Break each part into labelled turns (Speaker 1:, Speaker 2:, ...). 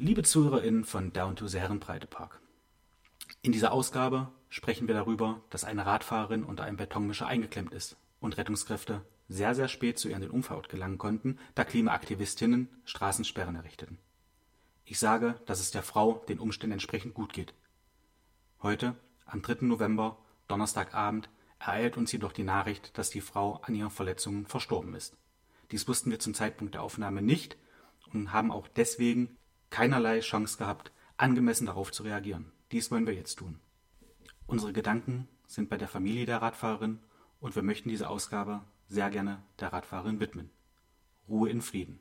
Speaker 1: Liebe ZuhörerInnen von Down to the Herrenbreite Park. In dieser Ausgabe sprechen wir darüber, dass eine Radfahrerin unter einem Betonmischer eingeklemmt ist und Rettungskräfte sehr, sehr spät zu ihr an den Unfallort gelangen konnten, da Klimaaktivistinnen Straßensperren errichteten. Ich sage, dass es der Frau den Umständen entsprechend gut geht. Heute, am 3. November, Donnerstagabend, ereilt uns jedoch die Nachricht, dass die Frau an ihren Verletzungen verstorben ist. Dies wussten wir zum Zeitpunkt der Aufnahme nicht und haben auch deswegen keinerlei Chance gehabt, angemessen darauf zu reagieren. Dies wollen wir jetzt tun. Unsere Gedanken sind bei der Familie der Radfahrerin und wir möchten diese Ausgabe sehr gerne der Radfahrerin widmen. Ruhe in Frieden.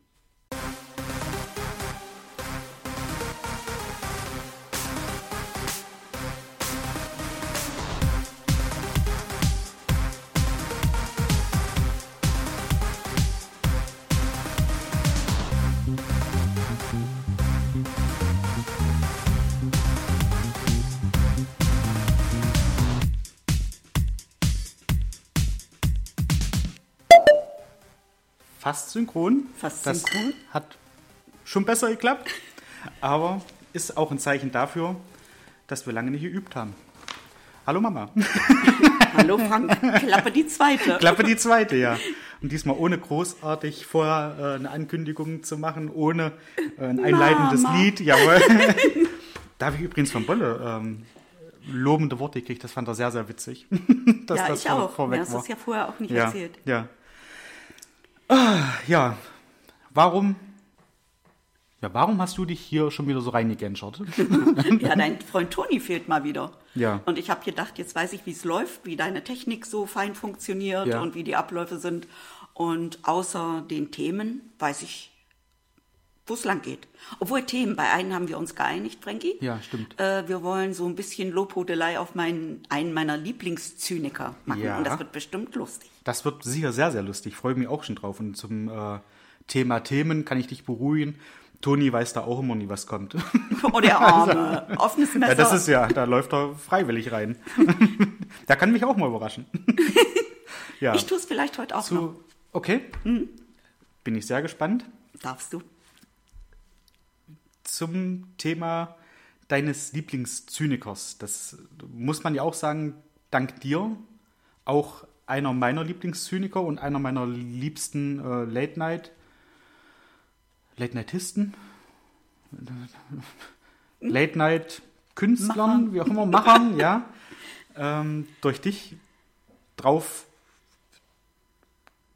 Speaker 2: Synchron.
Speaker 3: Fast
Speaker 2: das
Speaker 3: synchron.
Speaker 2: Hat schon besser geklappt, aber ist auch ein Zeichen dafür, dass wir lange nicht geübt haben. Hallo Mama.
Speaker 3: Hallo Frank, Klappe die zweite.
Speaker 2: Klappe die zweite, ja. Und diesmal ohne großartig vorher äh, eine Ankündigung zu machen, ohne äh, ein einleitendes
Speaker 3: Mama.
Speaker 2: Lied. Jawohl. da habe ich übrigens von Bolle ähm, lobende Worte gekriegt. Das fand er sehr, sehr witzig. dass
Speaker 3: ja,
Speaker 2: das
Speaker 3: ich
Speaker 2: vor-
Speaker 3: auch.
Speaker 2: vorweg
Speaker 3: Mir hast
Speaker 2: war.
Speaker 3: es ja vorher auch nicht
Speaker 2: ja,
Speaker 3: erzählt.
Speaker 2: Ja. Ah, ja. Warum? Ja, warum hast du dich hier schon wieder so reingegänschert?
Speaker 3: Ja, dein Freund Toni fehlt mal wieder.
Speaker 2: Ja.
Speaker 3: Und ich habe gedacht, jetzt weiß ich, wie es läuft, wie deine Technik so fein funktioniert
Speaker 2: Ja.
Speaker 3: und wie die Abläufe sind. Und außer den Themen weiß ich, wo es lang geht. Obwohl Themen, bei einem haben wir uns geeinigt, Frankie.
Speaker 2: Ja, stimmt.
Speaker 3: Äh, wir wollen so ein bisschen Lobhudelei auf meinen, einen meiner Lieblingszyniker machen.
Speaker 2: Ja.
Speaker 3: Und das wird bestimmt lustig.
Speaker 2: Das wird sicher sehr, sehr lustig. Ich freue mich auch schon drauf. Und zum äh, Thema Themen kann ich dich beruhigen. Toni weiß da auch immer nie, was kommt.
Speaker 3: Oh, der Arme. Offenes Messer.
Speaker 2: Ja, das ist ja, da läuft er freiwillig rein. Der kann mich auch mal überraschen. Ja,
Speaker 3: ich tue es vielleicht heute auch noch.
Speaker 2: zu, okay. Bin ich sehr gespannt.
Speaker 3: Darfst du?
Speaker 2: zum Thema deines Lieblingszynikers. Das muss man ja auch sagen, dank dir auch einer meiner Lieblingszyniker und einer meiner liebsten äh, Late Night Late Nightisten, Late Night Künstlern, wie auch immer, Machern, ja, ähm, durch dich drauf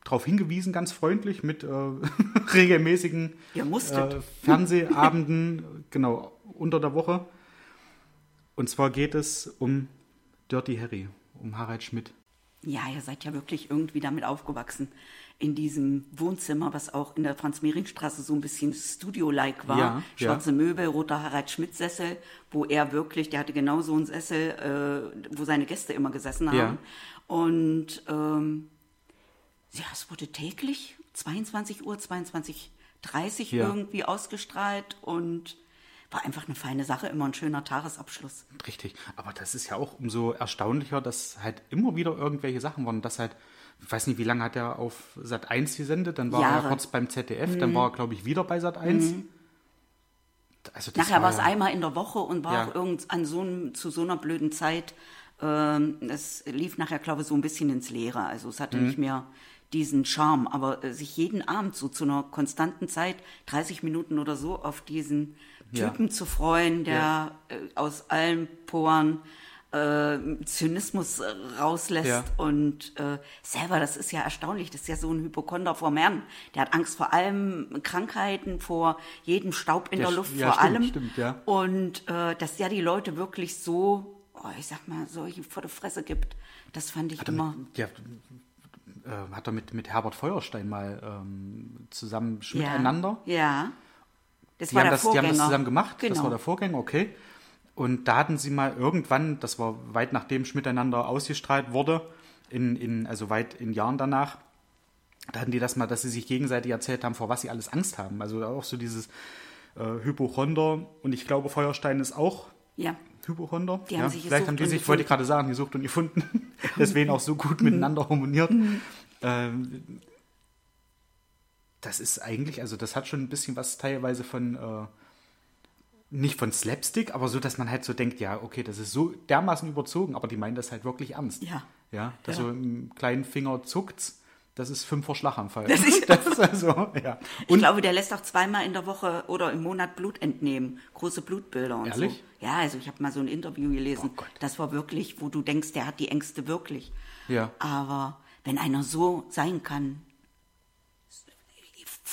Speaker 2: drauf hingewiesen, ganz freundlich, mit äh, regelmäßigen äh, Fernsehabenden, genau, unter der Woche. Und zwar geht es um Dirty Harry, um Harald Schmidt.
Speaker 3: Ja, ihr seid ja wirklich irgendwie damit aufgewachsen. In diesem Wohnzimmer, was auch in der Franz-Mehring-Straße so ein bisschen Studio-like war.
Speaker 2: Ja,
Speaker 3: Schwarze Möbel, roter Harald-Schmidt-Sessel, wo er wirklich, der hatte genau so einen Sessel, äh, wo seine Gäste immer gesessen haben.
Speaker 2: Ja.
Speaker 3: Und ähm, ja, es wurde täglich 22 Uhr, 22.30 Uhr
Speaker 2: Ja.
Speaker 3: irgendwie ausgestrahlt und war einfach eine feine Sache, immer ein schöner Tagesabschluss.
Speaker 2: Richtig. Aber das ist ja auch umso erstaunlicher, dass halt immer wieder irgendwelche Sachen waren. Das halt, ich weiß nicht, wie lange hat er auf Sat 1 gesendet? Dann war er
Speaker 3: Jahre. Mhm.
Speaker 2: kurz beim ZDF, dann war er, glaube ich, wieder bei Sat 1. Also das
Speaker 3: Nachher war es
Speaker 2: ja-
Speaker 3: einmal in der Woche und war
Speaker 2: Ja.
Speaker 3: auch irgend an so einem, zu so einer blöden Zeit. Ähm, es lief nachher, glaube ich, so ein bisschen ins Leere. Also es
Speaker 2: Mhm.
Speaker 3: hatte nicht mehr diesen Charme. Aber äh, sich jeden Abend so zu einer konstanten Zeit, 30 Minuten oder so, auf diesen
Speaker 2: Ja.
Speaker 3: Typen zu freuen, der
Speaker 2: Ja.
Speaker 3: äh, aus allen Poren äh, Zynismus äh, rauslässt
Speaker 2: Ja.
Speaker 3: und äh, selber, das ist ja erstaunlich, das ist ja so ein Hypochonder vor Herrn. Der hat Angst vor allem Krankheiten, vor jedem Staub in
Speaker 2: Der
Speaker 3: der Luft,
Speaker 2: ja,
Speaker 3: vor
Speaker 2: stimmt,
Speaker 3: allem.
Speaker 2: stimmt, ja.
Speaker 3: Und äh, dass ja die Leute wirklich so, oh, ich sag mal, solche vor der Fresse gibt, das fand ich
Speaker 2: Hat er
Speaker 3: immer.
Speaker 2: mit, ja, äh, hat er mit, mit Herbert Feuerstein mal ähm, zusammen Schmidt
Speaker 3: ja,
Speaker 2: einander.
Speaker 3: Ja. Das
Speaker 2: Die
Speaker 3: war
Speaker 2: haben,
Speaker 3: der
Speaker 2: das, die
Speaker 3: Vorgänger.
Speaker 2: haben das zusammen gemacht,
Speaker 3: Genau.
Speaker 2: das war der Vorgänger, okay. Und da hatten sie mal irgendwann, das war weit nachdem Schmidt einander ausgestrahlt wurde, in, in, also weit in Jahren danach, da hatten die das mal, dass sie sich gegenseitig erzählt haben, vor was sie alles Angst haben. Also auch so dieses äh, Hypochonder. Und ich glaube, Feuerstein ist auch
Speaker 3: ja.
Speaker 2: Hypochonder.
Speaker 3: Die
Speaker 2: ja,
Speaker 3: haben sich
Speaker 2: Vielleicht haben die sich, wollte ich
Speaker 3: gefunden.
Speaker 2: gerade sagen, gesucht und gefunden. Deswegen auch so gut miteinander harmoniert. Ähm, das ist eigentlich, also das hat schon ein bisschen was teilweise von, äh, nicht von Slapstick, aber so, dass man halt so denkt, ja, okay, das ist so dermaßen überzogen, aber die meinen das halt wirklich ernst.
Speaker 3: Ja.
Speaker 2: Ja, dass
Speaker 3: Ja.
Speaker 2: so im kleinen Finger zuckt's, das ist fünf vor Schlaganfall.
Speaker 3: Das ist-
Speaker 2: das ist also, ja.
Speaker 3: Ich glaube, der lässt auch zweimal in der Woche oder im Monat Blut entnehmen. Große Blutbilder und
Speaker 2: Ehrlich?
Speaker 3: so. Ja, also ich habe mal so ein Interview gelesen.
Speaker 2: Oh Gott.
Speaker 3: das war wirklich, wo du denkst, der hat die Ängste wirklich.
Speaker 2: Ja.
Speaker 3: Aber wenn einer so sein kann,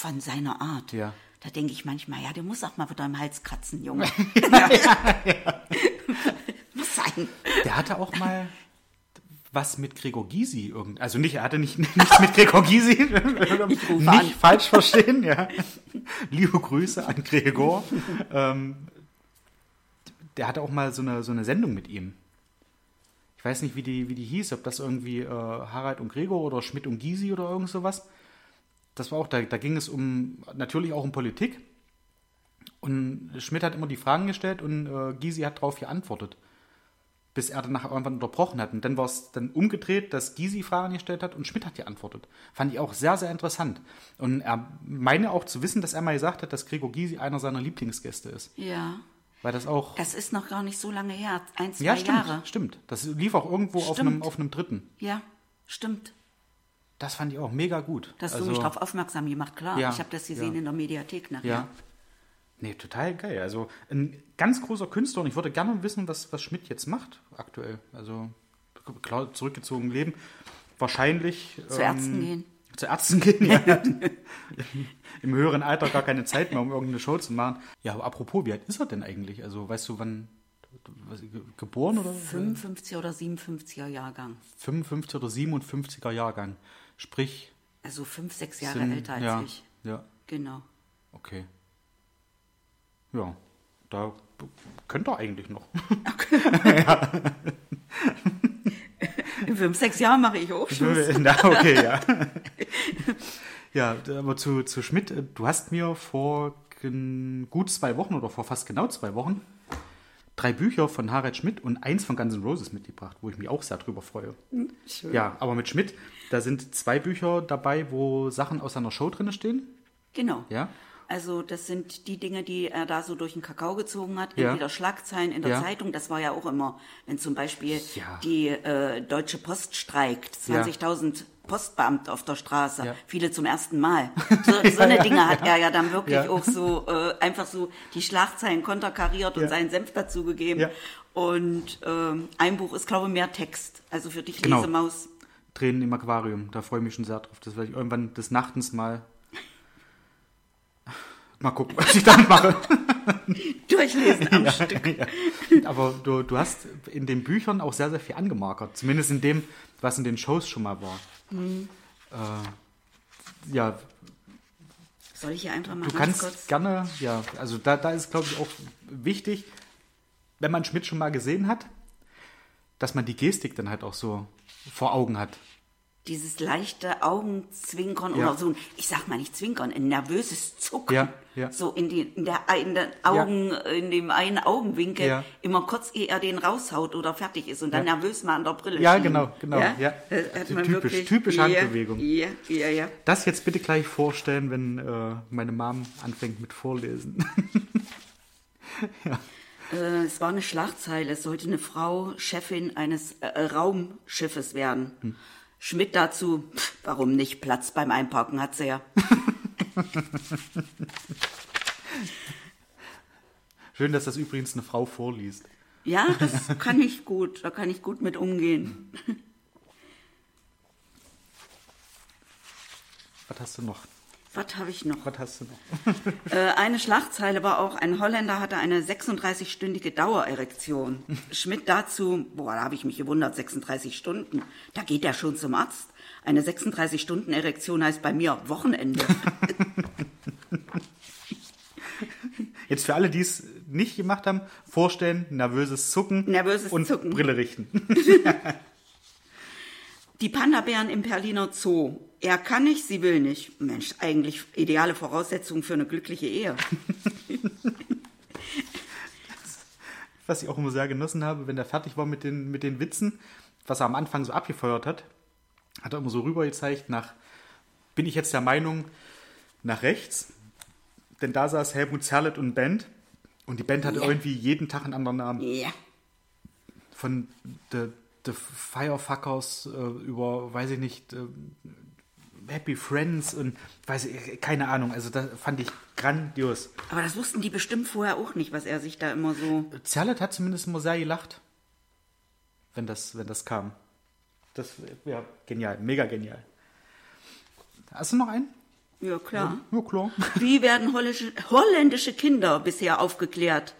Speaker 3: von seiner Art,
Speaker 2: Ja.
Speaker 3: da denke ich manchmal, ja, der muss auch mal wieder im Hals kratzen, Junge. muss sein.
Speaker 2: Der hatte auch mal was mit Gregor Gysi irgend, also nicht, er hatte nicht nichts mit Gregor Gysi, nicht
Speaker 3: an.
Speaker 2: falsch verstehen, ja. Liebe Grüße an Gregor. ähm, der hatte auch mal so eine, so eine Sendung mit ihm. Ich weiß nicht, wie die, wie die hieß, ob das irgendwie äh, Harald und Gregor oder Schmidt und Gysi oder irgend sowas. Das war auch, da, da ging es um, natürlich auch um Politik. Und Schmidt hat immer die Fragen gestellt und äh, Gysi hat darauf geantwortet bis er danach irgendwann unterbrochen hat. Und dann war es dann umgedreht, dass Gysi Fragen gestellt hat und Schmidt hat geantwortet. Fand ich auch sehr, sehr interessant. Und er meine auch zu wissen, dass er mal gesagt hat, dass Gregor Gysi einer seiner Lieblingsgäste ist.
Speaker 3: Ja,
Speaker 2: Weil das auch.
Speaker 3: das ist noch gar nicht so lange her, ein, zwei
Speaker 2: ja, stimmt,
Speaker 3: Jahre.
Speaker 2: stimmt. Das lief auch irgendwo auf einem, auf einem dritten.
Speaker 3: Ja, stimmt.
Speaker 2: Das fand ich auch mega gut.
Speaker 3: Das hast
Speaker 2: also,
Speaker 3: du mich darauf aufmerksam gemacht, klar.
Speaker 2: Ja,
Speaker 3: ich habe das gesehen
Speaker 2: ja.
Speaker 3: in der Mediathek nachher.
Speaker 2: Ja. Nee, total geil. Also ein ganz großer Künstler und ich würde gerne wissen, was, was Schmidt jetzt macht aktuell. Also klar, zurückgezogen leben. Wahrscheinlich. ähm,
Speaker 3: Zu Ärzten gehen.
Speaker 2: Zu Ärzten gehen, ja. Im höheren Alter gar keine Zeit mehr, um irgendeine Show zu machen. Ja, aber apropos, wie alt ist er denn eigentlich? Also weißt du, wann geboren oder?
Speaker 3: 55 oder 57er Jahrgang.
Speaker 2: 55 oder 57er Jahrgang. Sprich,
Speaker 3: Also fünf, sechs Jahre
Speaker 2: sind,
Speaker 3: älter als
Speaker 2: ja,
Speaker 3: ich.
Speaker 2: Ja,
Speaker 3: Genau.
Speaker 2: okay. Ja, da könnte er eigentlich noch.
Speaker 3: In fünf, sechs Jahren mache ich Hochschluss.
Speaker 2: Na, okay, ja. ja, aber zu, zu Schmidt, äh, du hast mir vor gut zwei Wochen oder vor fast genau zwei Wochen drei Bücher von Harald Schmidt und eins von Guns N' Roses mitgebracht, wo ich mich auch sehr drüber freue.
Speaker 3: Schön.
Speaker 2: Ja, aber mit Schmidt, da sind zwei Bücher dabei, wo Sachen aus seiner Show drin stehen.
Speaker 3: Genau.
Speaker 2: Ja.
Speaker 3: Also das sind die Dinge, die er da so durch den Kakao gezogen hat.
Speaker 2: Ja.
Speaker 3: Entweder Schlagzeilen in der
Speaker 2: Ja.
Speaker 3: Zeitung, das war ja auch immer, wenn zum Beispiel
Speaker 2: Ja.
Speaker 3: die äh, Deutsche Post streikt,
Speaker 2: Ja.
Speaker 3: 20.000 Postbeamte auf der Straße,
Speaker 2: Ja.
Speaker 3: viele zum ersten Mal. So, so eine Dinge hat er ja dann wirklich
Speaker 2: Ja.
Speaker 3: auch so äh, einfach so die Schlagzeilen konterkariert und
Speaker 2: Ja.
Speaker 3: seinen Senf dazugegeben.
Speaker 2: Ja.
Speaker 3: Und ähm, ein Buch ist, glaube ich, mehr Text. Also für dich,
Speaker 2: Genau.
Speaker 3: Lesemaus.
Speaker 2: Tränen im Aquarium, da freue ich mich schon sehr drauf. Das werde ich irgendwann des Nachtens mal. Mal gucken, was ich damit mache.
Speaker 3: Durchlesen am Stück.
Speaker 2: Ja. Aber du, du hast in den Büchern auch sehr, sehr viel angemarkert. Zumindest in dem, was in den Shows schon mal war.
Speaker 3: Mhm.
Speaker 2: Äh, ja,
Speaker 3: Soll ich hier einfach mal
Speaker 2: du kannst
Speaker 3: kurz...
Speaker 2: gerne, ja, also da, da ist, glaube ich, auch wichtig, wenn man Schmidt schon mal gesehen hat, dass man die Gestik dann halt auch so vor Augen hat.
Speaker 3: Dieses leichte Augenzwinkern
Speaker 2: Ja.
Speaker 3: oder so, ein- ich sag mal nicht zwinkern, ein nervöses Zucken.
Speaker 2: Ja, ja.
Speaker 3: So in, die, in, der, in den Augen, in dem einen Augenwinkel,
Speaker 2: Ja.
Speaker 3: immer kurz, ehe er den raushaut oder fertig ist und dann
Speaker 2: Ja.
Speaker 3: nervös mal an der Brille
Speaker 2: Ja,
Speaker 3: schieben.
Speaker 2: genau, genau, ja.
Speaker 3: Man
Speaker 2: typisch-
Speaker 3: wirklich,
Speaker 2: typische Handbewegung.
Speaker 3: Ja, ja, ja.
Speaker 2: Das jetzt bitte gleich vorstellen, wenn äh, meine Mom anfängt mit Vorlesen.
Speaker 3: Äh, es war eine Schlagzeile, es sollte eine Frau Chefin eines äh, Raumschiffes werden.
Speaker 2: Hm.
Speaker 3: Schmidt dazu, warum nicht, Platz beim Einparken hat sie ja.
Speaker 2: Schön, dass das übrigens eine Frau vorliest.
Speaker 3: Ja, das kann ich gut, da kann ich gut mit umgehen.
Speaker 2: Was hast du noch?
Speaker 3: Was habe ich noch?
Speaker 2: Was hast du noch?
Speaker 3: Äh, eine Schlagzeile war auch, ein Holländer hatte eine 36-stündige Dauererektion. Schmidt dazu, boah, da habe ich mich gewundert, 36 Stunden. Da geht er schon zum Arzt. Eine 36-Stunden-Erektion heißt bei mir Wochenende.
Speaker 2: Jetzt für alle, die es nicht gemacht haben, vorstellen, nervöses Zucken
Speaker 3: Nervöses
Speaker 2: und
Speaker 3: Zucken.
Speaker 2: Brille richten.
Speaker 3: Die Panda-Bären im Berliner Zoo. Er kann nicht, sie will nicht. Mensch, eigentlich ideale Voraussetzung für eine glückliche Ehe.
Speaker 2: Was ich auch immer sehr genossen habe, wenn er fertig war mit den, mit den Witzen, was er am Anfang so abgefeuert hat, hat er immer so rüber gezeigt nach, bin ich jetzt der Meinung, nach rechts, denn da saß Helmut Zerlett und Band Und die Band hatte
Speaker 3: Ja.
Speaker 2: irgendwie jeden Tag einen anderen Namen.
Speaker 3: Ja.
Speaker 2: Von The, The Firefuckers äh, über, weiß ich nicht, äh, Happy Friends und weiß ich, keine Ahnung. Also das fand ich grandios.
Speaker 3: Aber das wussten die bestimmt vorher auch nicht, was er sich da immer so.
Speaker 2: Zerlett hat zumindest immer sehr gelacht, wenn das, wenn das kam. Das ja genial, mega genial. Hast du noch einen?
Speaker 3: Ja, klar.
Speaker 2: Ja, klar.
Speaker 3: Wie werden holländische Kinder bisher aufgeklärt?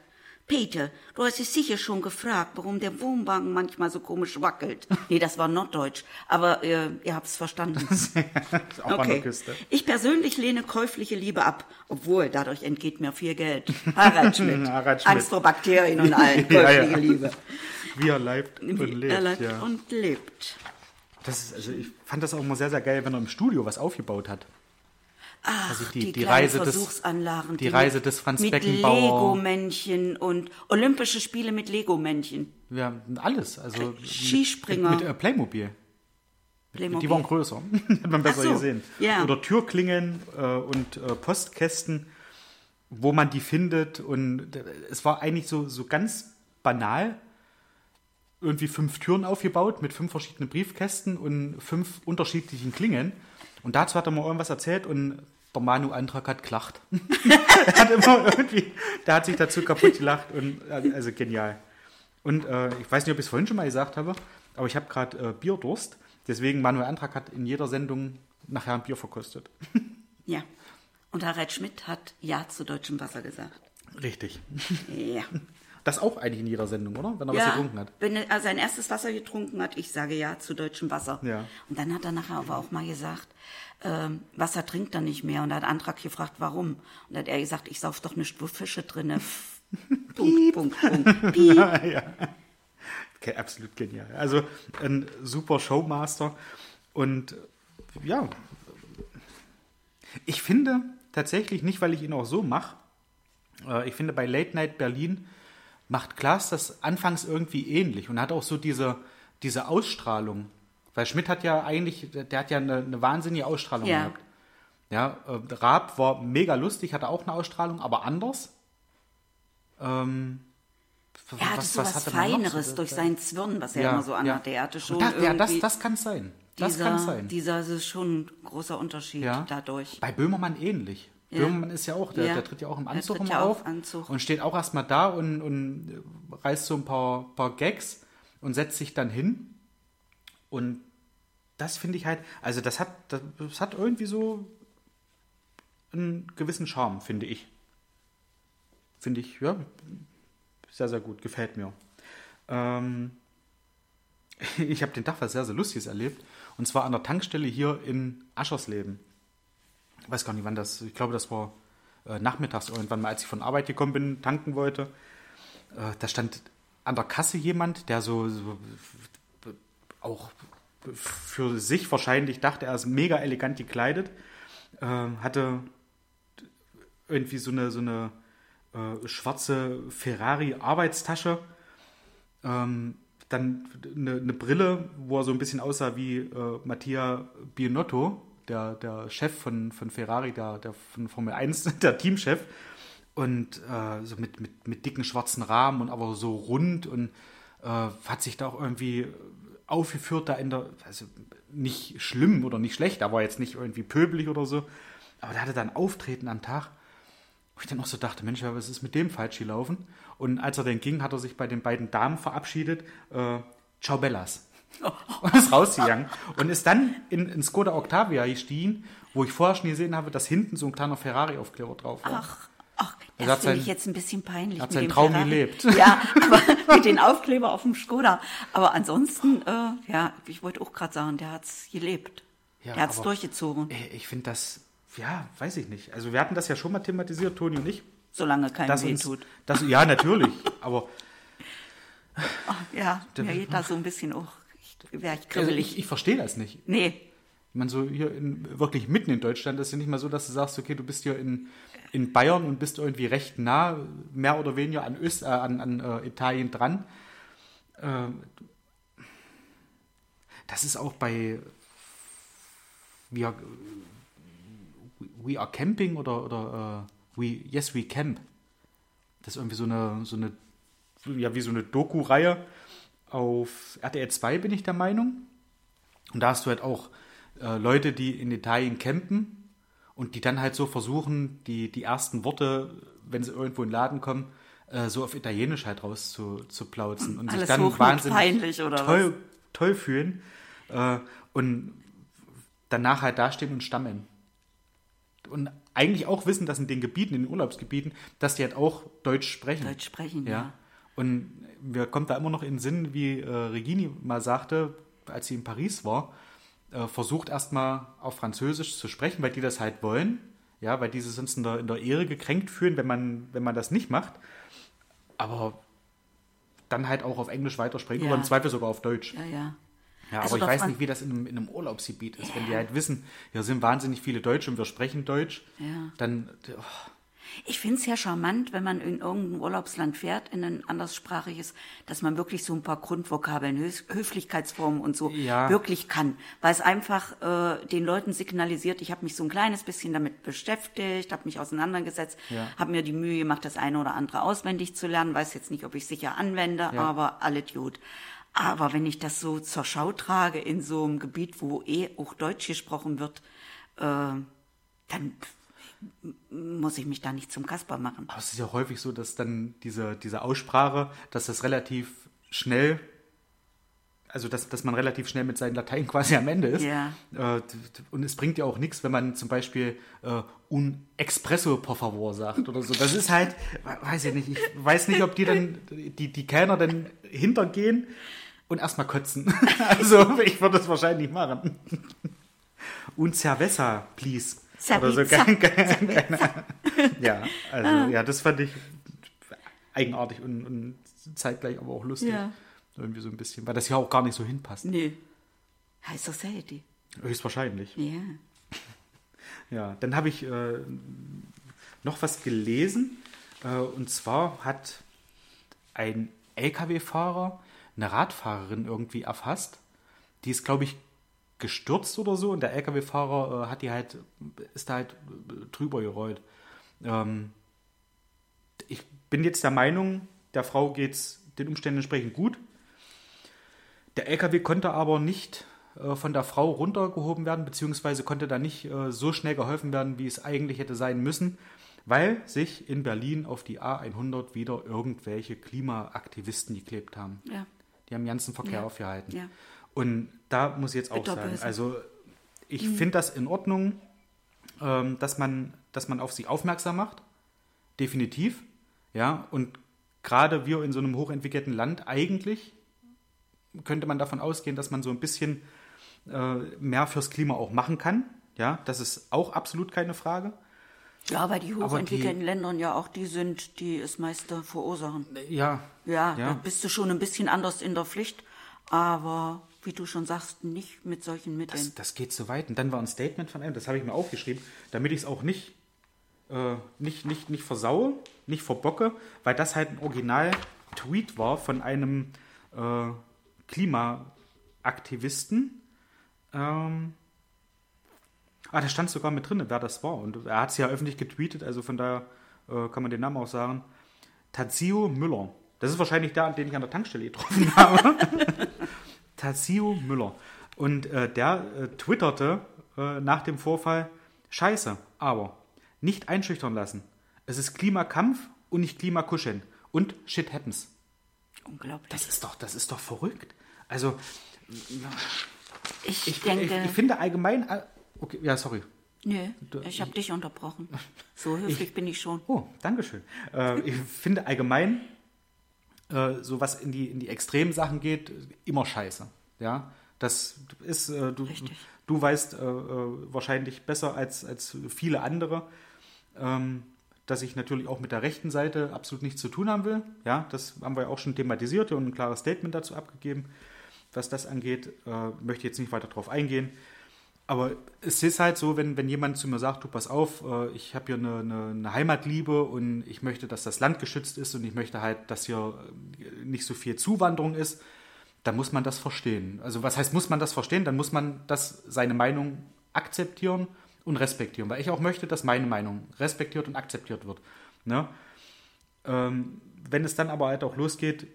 Speaker 3: Peter, du hast dich sicher schon gefragt, warum der Wohnwagen manchmal so komisch wackelt. Nee, das war Norddeutsch, aber äh, ihr habt's verstanden.
Speaker 2: Ist auch an der
Speaker 3: Okay.
Speaker 2: Küste.
Speaker 3: Ich persönlich lehne käufliche Liebe ab, obwohl dadurch entgeht mir viel Geld. Harald Schmidt.
Speaker 2: Harald Schmidt.
Speaker 3: Angst vor Bakterien und allen.
Speaker 2: Ja,
Speaker 3: Käufliche
Speaker 2: ja.
Speaker 3: Liebe.
Speaker 2: Wie er lebt und
Speaker 3: Wie
Speaker 2: lebt.
Speaker 3: er lebt
Speaker 2: ja.
Speaker 3: und lebt.
Speaker 2: Das ist, also ich fand das auch immer sehr, sehr geil, wenn er im Studio was aufgebaut hat.
Speaker 3: Ach,
Speaker 2: Also die-
Speaker 3: die,
Speaker 2: die Reise des- die Reise des Franz
Speaker 3: mit
Speaker 2: Beckenbauer.
Speaker 3: Lego-Männchen und Olympische Spiele mit Lego-Männchen.
Speaker 2: Ja, alles. Also
Speaker 3: Skispringer.
Speaker 2: Mit, mit äh, Playmobil.
Speaker 3: Playmobil.
Speaker 2: Die waren größer. Hat man besser
Speaker 3: so,
Speaker 2: gesehen.
Speaker 3: ja.
Speaker 2: Oder Türklingen äh, und äh, Postkästen, wo man die findet. Und äh, es war eigentlich so, so ganz banal. Irgendwie fünf Türen aufgebaut mit fünf verschiedenen Briefkästen und fünf unterschiedlichen Klingen. Und dazu hat er mal irgendwas erzählt und der Manu Antrag hat gelacht. er hat immer irgendwie, der hat sich dazu kaputt gelacht und also genial. Und äh, ich weiß nicht, ob ich es vorhin schon mal gesagt habe, aber ich habe gerade äh, Bierdurst. Deswegen Manuel Antrag hat in jeder Sendung nachher ein Bier verkostet.
Speaker 3: Ja. Und Harald Schmidt hat Ja zu deutschem Wasser gesagt.
Speaker 2: Richtig.
Speaker 3: Ja.
Speaker 2: Das auch eigentlich in jeder Sendung, oder? Wenn er was
Speaker 3: ja,
Speaker 2: getrunken hat.
Speaker 3: wenn er sein erstes Wasser getrunken hat, ich sage ja zu deutschem Wasser.
Speaker 2: Ja.
Speaker 3: Und dann hat er nachher aber auch mal gesagt, ähm, Wasser trinkt er nicht mehr. Und hat Antrag gefragt, warum. Und dann hat er gesagt, ich sauf doch nicht, wo Fische drinne. Punkt, Punkt, Punkt. Piep.
Speaker 2: ja. Okay, absolut genial. Also ein super Showmaster. Und ja, ich finde tatsächlich nicht, weil ich ihn auch so mache, äh, ich finde bei Late Night Berlin macht Klaas das anfangs irgendwie ähnlich und hat auch so diese, diese Ausstrahlung. Weil Schmidt hat ja eigentlich, der hat ja eine, eine wahnsinnige Ausstrahlung
Speaker 3: Ja.
Speaker 2: gehabt. Ja, äh, Raab war mega lustig, hatte auch eine Ausstrahlung, aber anders. Ähm,
Speaker 3: Er hatte so was,
Speaker 2: hatte man noch so?
Speaker 3: Feineres durch seinen Zwirn, was er
Speaker 2: Ja,
Speaker 3: immer so
Speaker 2: ja.
Speaker 3: anhatte. Er hatte schon
Speaker 2: das, ja, das, das kann sein. Das
Speaker 3: dieser,
Speaker 2: kann sein.
Speaker 3: Dieser, das ist schon ein großer Unterschied
Speaker 2: ja.
Speaker 3: dadurch.
Speaker 2: Bei Böhmermann ähnlich. Böhmermann ist ja auch, der, der tritt ja auch im Anzug immer
Speaker 3: ja
Speaker 2: auf
Speaker 3: Anzug.
Speaker 2: und steht auch erstmal da und, und reißt so ein paar, paar Gags und setzt sich dann hin. Und das finde ich halt, also das hat, das, das hat irgendwie so einen gewissen Charme, finde ich. Finde ich, ja, sehr, sehr gut, gefällt mir. Ähm, ich habe den Tag was sehr, sehr Lustiges erlebt. Und zwar an der Tankstelle hier in Aschersleben. Ich weiß gar nicht, wann das, ich glaube, das war äh, nachmittags irgendwann mal, als ich von Arbeit gekommen bin, tanken wollte. Äh, da stand an der Kasse jemand, der so, so auch für sich wahrscheinlich dachte, er ist mega elegant gekleidet, ähm, hatte irgendwie so eine, so eine äh, schwarze Ferrari-Arbeitstasche, ähm, dann eine, eine Brille, wo er so ein bisschen aussah wie äh, Mattia Binotto, der, der Chef von, von Ferrari, der, der von Formel 1, der Teamchef. Und äh, so mit, mit, mit dicken schwarzen Rahmen und aber so rund und äh, hat sich da auch irgendwie aufgeführt, da in der, also nicht schlimm oder nicht schlecht, aber jetzt nicht irgendwie pöbelig oder so. Aber der hatte dann Auftreten am Tag, wo ich dann auch so dachte, Mensch, was ist mit dem falsch gelaufen? Und als er dann ging, hat er sich bei den beiden Damen verabschiedet. Äh, Ciao Bellas. Und ist rausgegangen. Und ist dann in, in Skoda Octavia gestiegen, wo ich vorher schon gesehen habe, dass hinten so ein kleiner Ferrari-Aufkleber drauf war.
Speaker 3: Ach, ach das
Speaker 2: hat
Speaker 3: finde ich jetzt ein bisschen peinlich.
Speaker 2: hat
Speaker 3: mit
Speaker 2: seinen
Speaker 3: dem
Speaker 2: Traum
Speaker 3: Ferrari.
Speaker 2: gelebt.
Speaker 3: Ja, aber mit den Aufkleber auf dem Skoda. Aber ansonsten, äh, ja, ich wollte auch gerade sagen, der hat's gelebt.
Speaker 2: Ja,
Speaker 3: der hat's
Speaker 2: aber-
Speaker 3: durchgezogen,
Speaker 2: Ich finde das, ja, weiß ich nicht. Also wir hatten das ja schon mal thematisiert, Toni und ich.
Speaker 3: solange kein weh tut.
Speaker 2: dass, ja, natürlich. aber
Speaker 3: Ja, mir geht da so ein bisschen auch, wäre ich
Speaker 2: also
Speaker 3: kribbelig.
Speaker 2: ich, ich verstehe das nicht.
Speaker 3: nee,
Speaker 2: Ich meine, so hier in, wirklich mitten in Deutschland ist ja nicht mal so, dass du sagst, okay, du bist hier in, in Bayern und bist irgendwie recht nah, mehr oder weniger an, Öst, äh, an, an äh, Italien dran. Ähm, das ist auch bei We Are, We are Camping oder, oder äh, we, Yes We Camp. Das ist irgendwie so eine, so eine, ja, wie so eine Doku-Reihe auf RTL 2, bin ich der Meinung. Und da hast du halt auch äh, Leute, die in Italien campen und die dann halt so versuchen, die, die ersten Worte, wenn sie irgendwo in den Laden kommen, äh, so auf Italienisch halt raus zu, zu plauzen und
Speaker 3: Alles
Speaker 2: sich dann wahnsinnig toll, toll fühlen äh, und danach halt dastehen und stammeln. Und eigentlich auch wissen, dass in den Gebieten, in den Urlaubsgebieten, dass die halt auch Deutsch sprechen.
Speaker 3: Deutsch sprechen,
Speaker 2: Ja.
Speaker 3: ja.
Speaker 2: Und mir kommt da immer noch in den Sinn, wie äh, Regini mal sagte, als sie in Paris war, äh, versucht erstmal auf Französisch zu sprechen, weil die das halt wollen. Ja, weil die sich sonst in der, in der Ehre gekränkt fühlen, wenn man, wenn man das nicht macht. Aber dann halt auch auf Englisch weitersprechen
Speaker 3: Ja.
Speaker 2: oder im Zweifel sogar auf Deutsch.
Speaker 3: Ja, ja.
Speaker 2: Ja,
Speaker 3: Also
Speaker 2: aber ich weiß nicht, wie das in einem, in einem Urlaubsgebiet ist. Wenn die halt wissen, hier sind wahnsinnig viele Deutsche und wir sprechen Deutsch,
Speaker 3: Ja.
Speaker 2: dann oh,
Speaker 3: Ich finde es ja charmant, wenn man in irgendein Urlaubsland fährt, in ein anderssprachiges, dass man wirklich so ein paar Grundvokabeln, Höf Höflichkeitsformen und so
Speaker 2: Ja.
Speaker 3: wirklich kann. Weil es einfach äh, den Leuten signalisiert, ich habe mich so ein kleines bisschen damit beschäftigt, habe mich auseinandergesetzt,
Speaker 2: Ja.
Speaker 3: habe mir die Mühe gemacht, das eine oder andere auswendig zu lernen, weiß jetzt nicht, ob ich sicher anwende,
Speaker 2: Ja.
Speaker 3: aber alle gut. Aber wenn ich das so zur Schau trage in so einem Gebiet, wo eh auch Deutsch gesprochen wird, äh, dann muss ich mich da nicht zum Kasper machen.
Speaker 2: Aber es ist ja häufig so, dass dann diese, diese Aussprache, dass das relativ schnell, also dass, dass man relativ schnell mit seinen Latein quasi am Ende ist.
Speaker 3: Ja.
Speaker 2: Äh, und es bringt ja auch nichts, wenn man zum Beispiel äh, un expresso por favor sagt oder so. Das ist halt, weiß ich nicht, ich weiß nicht, ob die dann, die, die Kellner dann hintergehen und erstmal kotzen. Also ich würde das wahrscheinlich machen. Un cerveza, please. Oder so. Keine, keine, ja, also ja, das fand ich eigenartig und, und zeitgleich aber auch lustig.
Speaker 3: Ja.
Speaker 2: Irgendwie so ein bisschen, weil das ja auch gar nicht so hinpasst.
Speaker 3: Nee. High Society.
Speaker 2: Höchstwahrscheinlich.
Speaker 3: Ja.
Speaker 2: Ja, dann habe ich äh, noch was gelesen. Äh, und zwar hat ein LKW-Fahrer eine Radfahrerin irgendwie erfasst. Die ist, glaube ich, gestürzt oder so. Und der LKW-Fahrer äh, hat die halt, ist da halt drüber gerollt. Ähm, ich bin jetzt der Meinung, der Frau geht es den Umständen entsprechend gut. Der LKW konnte aber nicht äh, von der Frau runtergehoben werden, beziehungsweise konnte da nicht äh, so schnell geholfen werden, wie es eigentlich hätte sein müssen, weil sich in Berlin auf die A100 wieder irgendwelche Klimaaktivisten geklebt haben.
Speaker 3: Ja.
Speaker 2: Die haben den ganzen Verkehr
Speaker 3: Ja.
Speaker 2: aufgehalten.
Speaker 3: Ja.
Speaker 2: Und da muss ich jetzt auch sagen, also ich
Speaker 3: Mhm.
Speaker 2: finde das in Ordnung, ähm, dass, man, dass man auf sie aufmerksam macht. Definitiv. Ja, und gerade wir in so einem hochentwickelten Land eigentlich könnte man davon ausgehen, dass man so ein bisschen äh, mehr fürs Klima auch machen kann. Ja, das ist auch absolut keine Frage.
Speaker 3: Ja, weil die hochentwickelten Ländern ja auch die sind, die es meiste verursachen.
Speaker 2: Ja,
Speaker 3: Ja,
Speaker 2: Ja.
Speaker 3: da bist du schon ein bisschen anders in der Pflicht, aber wie du schon sagst, nicht mit solchen Mitteln.
Speaker 2: Das, das geht so weit. Und dann war ein Statement von einem, das habe ich mir aufgeschrieben, damit ich es auch nicht, äh, nicht, nicht, nicht versaue, nicht verbocke, weil das halt ein Original-Tweet war von einem äh, Klimaaktivisten. Ähm, ah, da stand sogar mit drin, wer das war. Und er hat es ja öffentlich getweetet, also von daher äh, kann man den Namen auch sagen. Tazio Müller. Das ist wahrscheinlich der, den ich an der Tankstelle getroffen habe. Tazio Müller. Und äh, der äh, twitterte äh, nach dem Vorfall, scheiße, aber nicht einschüchtern lassen. Es ist Klimakampf und nicht Klimakuscheln. Und shit happens.
Speaker 3: Unglaublich.
Speaker 2: Das ist doch, das ist doch verrückt. Also,
Speaker 3: ich,
Speaker 2: ich,
Speaker 3: denke,
Speaker 2: ich, ich finde allgemein. Okay, ja, sorry.
Speaker 3: nö, ich habe dich unterbrochen. So höflich bin ich schon.
Speaker 2: Oh, Dankeschön. Äh, ich finde allgemein, äh, so was in die, in die extremen Sachen geht, immer scheiße. Ja, das ist, äh, du,
Speaker 3: Richtig.
Speaker 2: du weißt äh, äh, wahrscheinlich besser als, als viele andere, ähm, dass ich natürlich auch mit der rechten Seite absolut nichts zu tun haben will. Ja, das haben wir ja auch schon thematisiert und ein klares Statement dazu abgegeben. Was das angeht, äh, möchte ich jetzt nicht weiter drauf eingehen. Aber es ist halt so, wenn, wenn jemand zu mir sagt, du pass auf, äh, ich habe hier eine, eine, eine Heimatliebe und ich möchte, dass das Land geschützt ist und ich möchte halt, dass hier äh, nicht so viel Zuwanderung ist, dann muss man das verstehen. Also was heißt, muss man das verstehen? Dann muss man das, seine Meinung akzeptieren und respektieren. Weil ich auch möchte, dass meine Meinung respektiert und akzeptiert wird. Ne? Ähm, wenn es dann aber halt auch losgeht,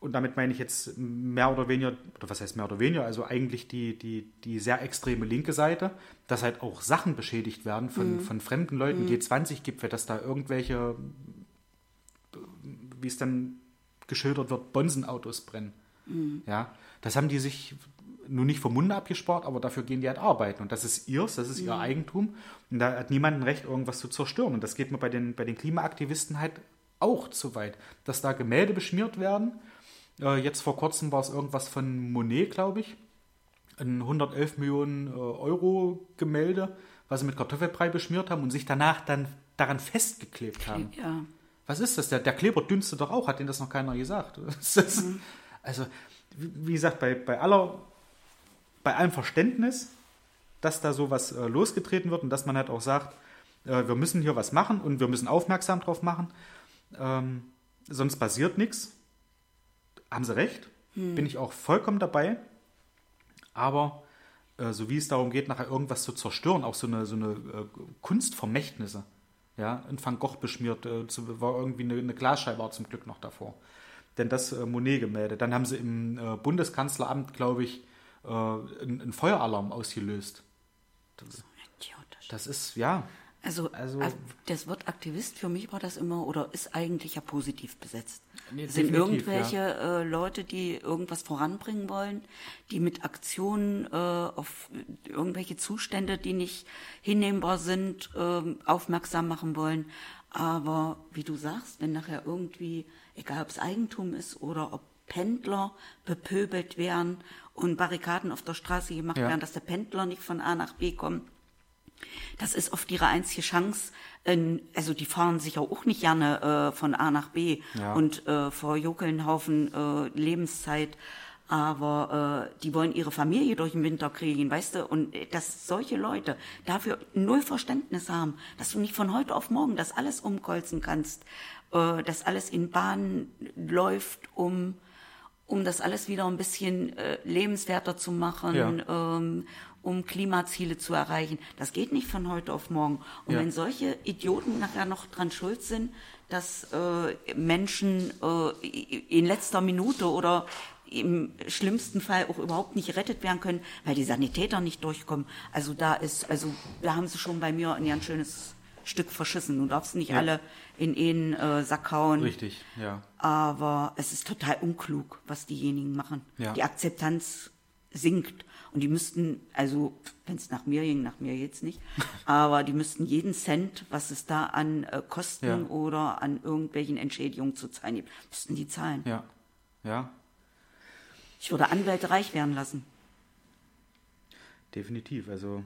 Speaker 2: und damit meine ich jetzt mehr oder weniger, oder was heißt mehr oder weniger, also eigentlich die, die, die sehr extreme linke Seite, dass halt auch Sachen beschädigt werden von, mhm. von fremden Leuten, mhm. G20-Gipfel, dass da irgendwelche, wie es dann geschildert wird, Bonsenautos brennen. Mhm. Ja, das haben die sich nun nicht vom Munde abgespart, aber dafür gehen die halt arbeiten. Und das ist ihrs, das ist ihr mhm. Eigentum. Und da hat niemand ein Recht, irgendwas zu zerstören. Und das geht mir bei den, bei den Klimaaktivisten halt auch zu weit, dass da Gemälde beschmiert werden. Äh, jetzt vor kurzem war es irgendwas von Monet, glaube ich. Ein 111 Millionen äh, Euro Gemälde, was sie mit Kartoffelbrei beschmiert haben und sich danach dann daran festgeklebt haben. Ja. Was ist das? Der, der Kleber dünstet doch auch, hat denen das noch keiner gesagt. Mhm. Also, wie gesagt, bei, bei aller bei allem Verständnis, dass da sowas äh, losgetreten wird und dass man halt auch sagt, äh, wir müssen hier was machen und wir müssen aufmerksam drauf machen, ähm, sonst passiert nichts. Haben sie recht, hm. bin ich auch vollkommen dabei. Aber äh, so wie es darum geht, nachher irgendwas zu zerstören, auch so eine, so eine äh, Kunstvermächtnisse. Ja, ein Van Gogh beschmiert, äh, zu, war irgendwie eine, eine Glasscheibe war zum Glück noch davor. Denn das äh, Monet-Gemälde. Dann haben sie im Bundeskanzleramt, glaube ich, äh, einen, einen Feueralarm ausgelöst. Das, das ist, ja.
Speaker 3: Also, also, das Wort Aktivist für mich war das immer oder ist eigentlich ja positiv besetzt. Nee, sind irgendwelche ja. äh, Leute, die irgendwas voranbringen wollen, die mit Aktionen äh, auf irgendwelche Zustände, die nicht hinnehmbar sind, äh, aufmerksam machen wollen. Aber wie du sagst, wenn nachher irgendwie, egal ob es Eigentum ist oder ob Pendler bepöbelt werden und Barrikaden auf der Straße gemacht ja. werden, dass der Pendler nicht von A nach B kommt. Das ist oft ihre einzige Chance. Also die fahren sicher auch nicht gerne äh, von A nach B ja. und äh, verjuckeln Haufen äh, Lebenszeit. Aber äh, die wollen ihre Familie durch den Winter kriegen, weißt du? Und äh, dass solche Leute dafür null Verständnis haben, dass du nicht von heute auf morgen das alles umkolzen kannst, äh, dass alles in Bahnen läuft, um um das alles wieder ein bisschen äh, lebenswerter zu machen, ja. ähm, um Klimaziele zu erreichen. Das geht nicht von heute auf morgen. Und ja. wenn solche Idioten nachher noch dran schuld sind, dass äh, Menschen äh, in letzter Minute oder im schlimmsten Fall auch überhaupt nicht gerettet werden können, weil die Sanitäter nicht durchkommen. Also da ist, also da haben sie schon bei mir ein ganz schönes Stück verschissen. Du darfst nicht ja. alle in einen äh, Sack hauen.
Speaker 2: Richtig, ja.
Speaker 3: Aber es ist total unklug, was diejenigen machen. Ja. Die Akzeptanz sinkt. Und die müssten, also wenn es nach mir ging, nach mir jetzt nicht, aber die müssten jeden Cent, was es da an äh, Kosten ja. oder an irgendwelchen Entschädigungen zu zahlen gibt, müssten die zahlen.
Speaker 2: Ja, ja.
Speaker 3: Ich würde Anwälte reich werden lassen.
Speaker 2: Definitiv, also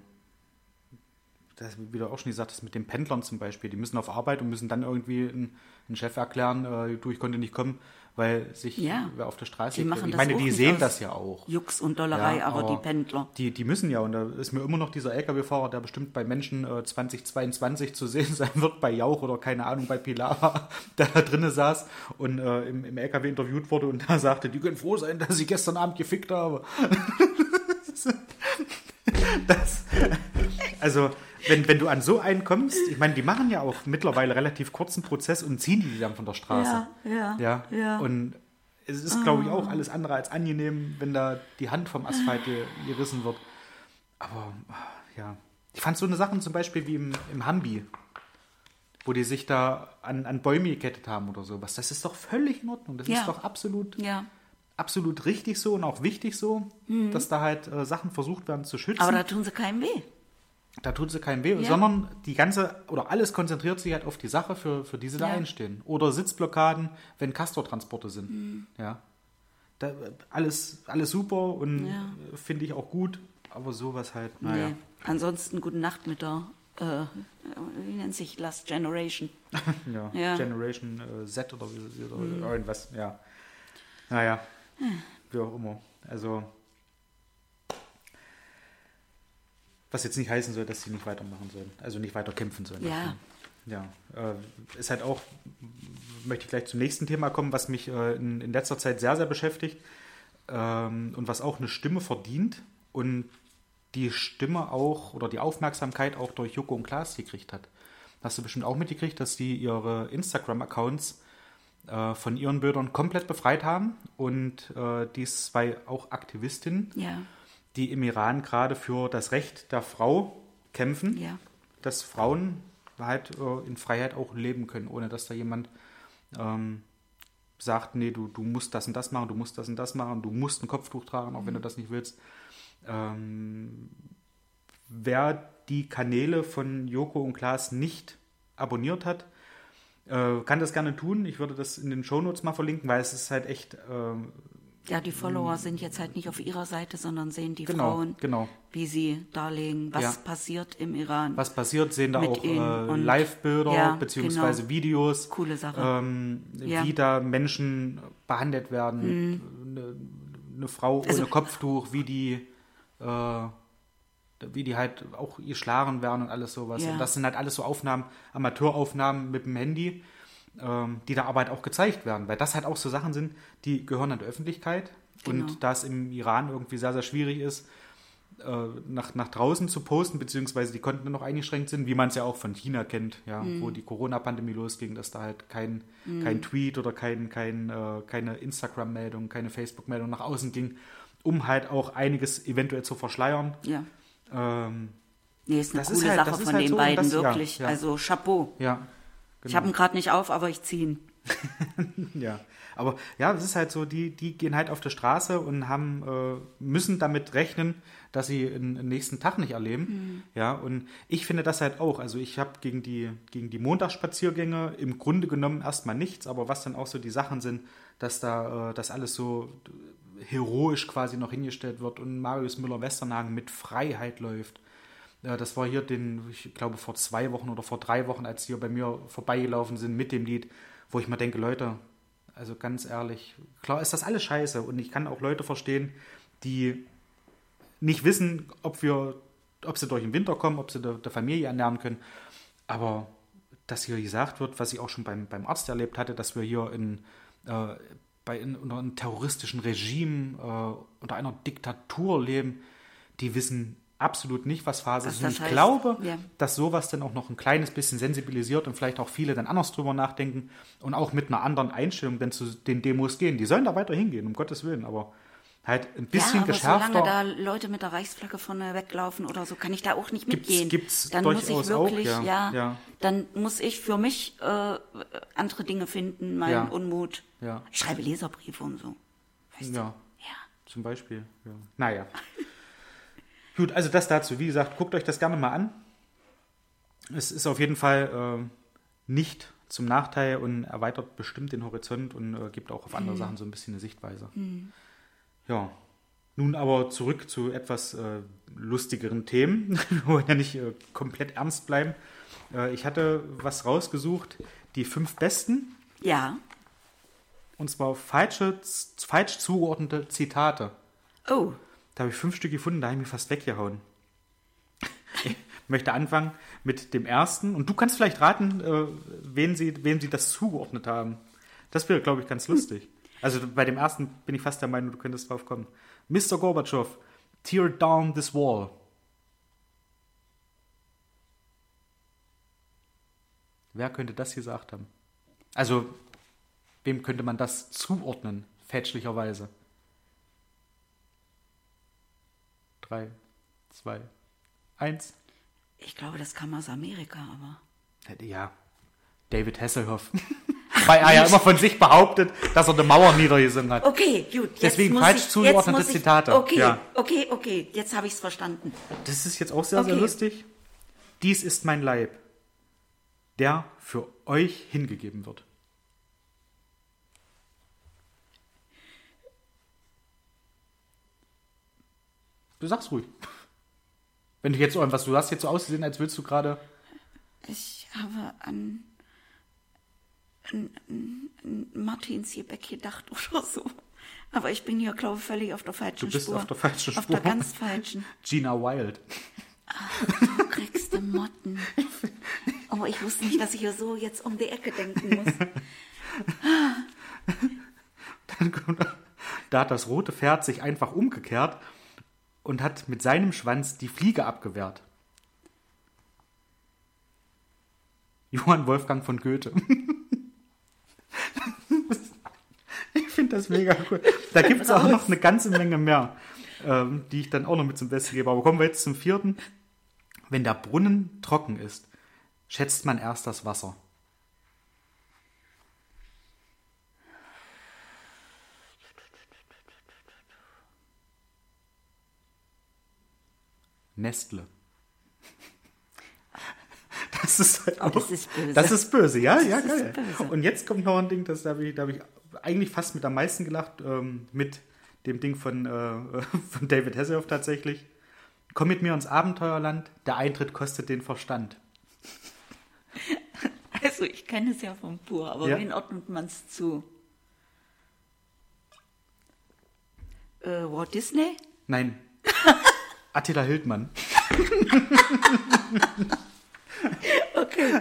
Speaker 2: das wie du auch schon gesagt hast, mit den Pendlern zum Beispiel, die müssen auf Arbeit und müssen dann irgendwie einen Chef erklären, äh, du, ich konnte nicht kommen, weil sich
Speaker 3: ja,
Speaker 2: wer auf der Straße
Speaker 3: die machen
Speaker 2: Ich meine, die sehen das ja auch.
Speaker 3: Jux und Dollerei, ja, aber, aber, die Pendler.
Speaker 2: Die, die müssen ja, und da ist mir immer noch dieser Lkw-Fahrer, der bestimmt bei Menschen äh, 2022 zu sehen sein wird, bei Jauch oder keine Ahnung, bei Pilar, der da drinnen saß und äh, im, im Lkw interviewt wurde und da sagte, die können froh sein, dass ich gestern Abend gefickt habe. das, also wenn, wenn du an so einen kommst, ich meine, die machen ja auch mittlerweile relativ kurzen Prozess und ziehen die dann von der Straße.
Speaker 3: Ja, ja.
Speaker 2: ja. Und es ist, glaube ich, auch alles andere als angenehm, wenn da die Hand vom Asphalt gerissen wird. Aber ja, ich fand so eine Sachen zum Beispiel wie im, im Hambi, wo die sich da an, an Bäume gekettet haben oder sowas. Das ist doch völlig in Ordnung. Das ja. ist doch absolut,
Speaker 3: ja.
Speaker 2: absolut richtig so und auch wichtig so, mhm. dass da halt äh, Sachen versucht werden zu schützen.
Speaker 3: Aber da tun sie keinem weh.
Speaker 2: Da tut sie keinen weh, ja. sondern die ganze oder alles konzentriert sich halt auf die Sache, für, für die sie ja. da einstehen. Oder Sitzblockaden, wenn Castortransporte sind. Mhm. Ja. Da, alles, alles super und ja. finde ich auch gut, aber sowas halt, naja. Nee.
Speaker 3: Ansonsten gute Nacht mit der, äh, wie nennt sich Last Generation?
Speaker 2: ja, ja, Generation äh, Z oder, wie, oder mhm. irgendwas, ja. Naja, wie auch immer. Also Was jetzt nicht heißen soll, dass sie nicht weitermachen sollen, also nicht weiter kämpfen sollen.
Speaker 3: Ja.
Speaker 2: Ja, äh, ist halt auch, möchte ich gleich zum nächsten Thema kommen, was mich äh, in, in, letzter Zeit sehr, sehr beschäftigt ähm, und was auch eine Stimme verdient und die Stimme auch oder die Aufmerksamkeit auch durch Joko und Klaas gekriegt hat. Hast du bestimmt auch mitgekriegt, dass die ihre Instagram-Accounts äh, von ihren Bildern komplett befreit haben und äh, dies zwei auch Aktivistinnen,
Speaker 3: Ja,
Speaker 2: die im Iran gerade für das Recht der Frau kämpfen,
Speaker 3: ja.
Speaker 2: dass Frauen halt äh, in Freiheit auch leben können, ohne dass da jemand ähm, sagt, nee, du, du musst das und das machen, du musst das und das machen, du musst ein Kopftuch tragen, auch wenn du das nicht willst. Ähm, wer die Kanäle von Joko und Klaas nicht abonniert hat, äh, kann das gerne tun. Ich würde das in den Shownotes mal verlinken, weil es ist halt echt, ähm,
Speaker 3: Ja, die Follower sind jetzt halt nicht auf ihrer Seite, sondern sehen die
Speaker 2: Genau,
Speaker 3: Frauen,
Speaker 2: genau.
Speaker 3: wie sie darlegen, was
Speaker 2: Ja.
Speaker 3: passiert im Iran.
Speaker 2: was passiert, sehen da auch äh, Live-Bilder
Speaker 3: Ja,
Speaker 2: beziehungsweise
Speaker 3: genau.
Speaker 2: Videos.
Speaker 3: Coole Sache.
Speaker 2: ähm,
Speaker 3: Ja. Mhm.
Speaker 2: wie da Menschen behandelt werden. Eine, eine Frau
Speaker 3: Also-
Speaker 2: ohne Kopftuch, wie die, äh, wie die halt auch geschlagen werden und alles sowas. Und das sind halt alles so Aufnahmen, Amateuraufnahmen mit dem Handy, ähm, die da aber halt auch gezeigt werden, weil das halt auch so Sachen sind, die gehören an die Öffentlichkeit.
Speaker 3: Genau.
Speaker 2: Und da es im Iran irgendwie sehr, sehr schwierig ist, äh, nach, nach draußen zu posten, beziehungsweise die Konten noch eingeschränkt sind, wie man es ja auch von China kennt, ja,
Speaker 3: Mhm.
Speaker 2: wo die Corona-Pandemie losging, dass da halt kein, kein Tweet oder kein, kein, äh, keine Instagram-Meldung, keine Facebook-Meldung nach außen ging, um halt auch einiges eventuell zu verschleiern.
Speaker 3: ja.
Speaker 2: Ähm,
Speaker 3: Nee, ist eine
Speaker 2: Das ist
Speaker 3: coole
Speaker 2: halt-
Speaker 3: Sache
Speaker 2: ist
Speaker 3: von
Speaker 2: halt
Speaker 3: den
Speaker 2: so
Speaker 3: beiden,
Speaker 2: das- ja,
Speaker 3: wirklich.
Speaker 2: ja.
Speaker 3: Also Chapeau.
Speaker 2: ja,
Speaker 3: Ich habe ihn gerade nicht auf, aber ich ziehe ihn.
Speaker 2: Ja, aber ja, es ist halt so, die, die gehen halt auf die Straße und haben, äh, müssen damit rechnen, dass sie den nächsten Tag nicht erleben. Ja, und ich finde das halt auch. Also ich habe gegen die, gegen die Montagsspaziergänge im Grunde genommen erstmal nichts, aber was dann auch so die Sachen sind, dass da äh, das alles so heroisch quasi noch hingestellt wird und Marius Müller-Westernhagen mit Freiheit läuft. Das war hier den, ich glaube, vor zwei Wochen oder vor drei Wochen, als sie hier bei mir vorbeigelaufen sind mit dem Lied, wo ich mir denke, Leute, also ganz ehrlich, klar ist das alles scheiße und ich kann auch Leute verstehen, die nicht wissen, ob wir, ob sie durch den Winter kommen, ob sie der, der Familie ernähren können. Aber dass hier gesagt wird, was ich auch schon beim, beim Arzt erlebt hatte, dass wir hier in, äh, bei, in, unter einem terroristischen Regime, äh, unter einer Diktatur leben, die wissen absolut nicht, was Phase ist. Und ich
Speaker 3: heißt,
Speaker 2: glaube,
Speaker 3: ja.
Speaker 2: dass sowas dann auch noch ein kleines bisschen sensibilisiert und vielleicht auch viele dann anders drüber nachdenken und auch mit einer anderen Einstellung dann zu den Demos gehen. Die sollen da weiter hingehen, um Gottes Willen, aber halt ein bisschen
Speaker 3: ja, aber
Speaker 2: geschärfter.
Speaker 3: solange da Leute mit der Reichsflagge vorne weglaufen oder so, kann ich da auch nicht
Speaker 2: Gibt's-
Speaker 3: mitgehen.
Speaker 2: gibt's
Speaker 3: dann muss ich
Speaker 2: durchaus auch,
Speaker 3: wirklich,
Speaker 2: ja,
Speaker 3: ja,
Speaker 2: ja.
Speaker 3: dann muss ich für mich äh, andere Dinge finden, meinen
Speaker 2: Ja.
Speaker 3: Unmut. Ich schreibe Leserbriefe und so. Weißt du?
Speaker 2: Ja,
Speaker 3: Ja.
Speaker 2: zum Beispiel. Ja. Naja. Gut, also das dazu. Wie gesagt, guckt euch das gerne mal an. Es ist auf jeden Fall äh, nicht zum Nachteil und erweitert bestimmt den Horizont und äh, gibt auch auf andere Sachen so ein bisschen eine Sichtweise. Ja. Nun aber zurück zu etwas äh, lustigeren Themen. Wir wollen ja nicht äh, komplett ernst bleiben. Äh, ich hatte was rausgesucht, die fünf besten,
Speaker 3: Ja.
Speaker 2: und zwar falsche, falsch zugeordnete Zitate.
Speaker 3: Oh,
Speaker 2: Da habe ich fünf Stück gefunden, da habe ich mich fast weggehauen. Ich möchte anfangen mit dem ersten. Und du kannst vielleicht raten, äh, wen, sie, wen sie das zugeordnet haben. Das wäre, glaube ich, ganz lustig. Also bei dem ersten bin ich fast der Meinung, du könntest drauf kommen. Mr. Gorbatschow, tear down this wall. Wer könnte das gesagt haben? Also, wem könnte man das zuordnen, fälschlicherweise? Drei, zwei, eins.
Speaker 3: ich glaube, das kam aus Amerika, aber.
Speaker 2: Ja, David Hasselhoff. Weil er ja immer von sich behauptet, dass er eine Mauer niedergesungen hat.
Speaker 3: Okay, gut. Jetzt
Speaker 2: Deswegen
Speaker 3: muss
Speaker 2: falsch
Speaker 3: ich,
Speaker 2: zugeordnete Zitate.
Speaker 3: Okay,
Speaker 2: Ja.
Speaker 3: okay, okay. Jetzt habe ich es verstanden.
Speaker 2: Das ist jetzt auch sehr, sehr
Speaker 3: Okay.
Speaker 2: lustig. Dies ist mein Leib, der für euch hingegeben wird. Du sagst ruhig. Wenn du jetzt irgendwas, du hast jetzt so ausgesehen, als willst du gerade.
Speaker 3: Ich habe an, an, an, Martins Jebeck gedacht oder so. Aber ich bin hier, glaube ich, völlig auf der falschen
Speaker 2: Du bist
Speaker 3: Spur.
Speaker 2: auf der falschen
Speaker 3: Auf der
Speaker 2: Spur.
Speaker 3: ganz falschen.
Speaker 2: Gina Wild.
Speaker 3: Du kriegst du Motten. Aber ich wusste nicht, dass ich hier so jetzt um die Ecke denken muss.
Speaker 2: Dann kommt, da hat das rote Pferd sich einfach umgekehrt und hat mit seinem Schwanz die Fliege abgewehrt. Johann Wolfgang von Goethe. das ist mega cool. Da gibt es auch noch eine ganze Menge mehr, ähm, die ich dann auch noch mit zum Besten gebe. Aber kommen wir jetzt zum vierten. Wenn der Brunnen trocken ist, schätzt man erst das Wasser. Nestle. Das ist halt auch,
Speaker 3: das ist böse.
Speaker 2: Das ist böse, ja, ja,
Speaker 3: ist
Speaker 2: geil.
Speaker 3: böse.
Speaker 2: Und jetzt kommt noch ein Ding, das da habe ich, da hab ich eigentlich fast mit am meisten gelacht, ähm, mit dem Ding von, äh, von David Hasselhoff tatsächlich. Komm mit mir ins Abenteuerland, der Eintritt kostet den Verstand.
Speaker 3: Also ich kenne es ja vom Pur, aber
Speaker 2: Ja.
Speaker 3: wen ordnet man es zu? Äh, Walt Disney?
Speaker 2: Nein. Attila Hildmann.
Speaker 3: Okay.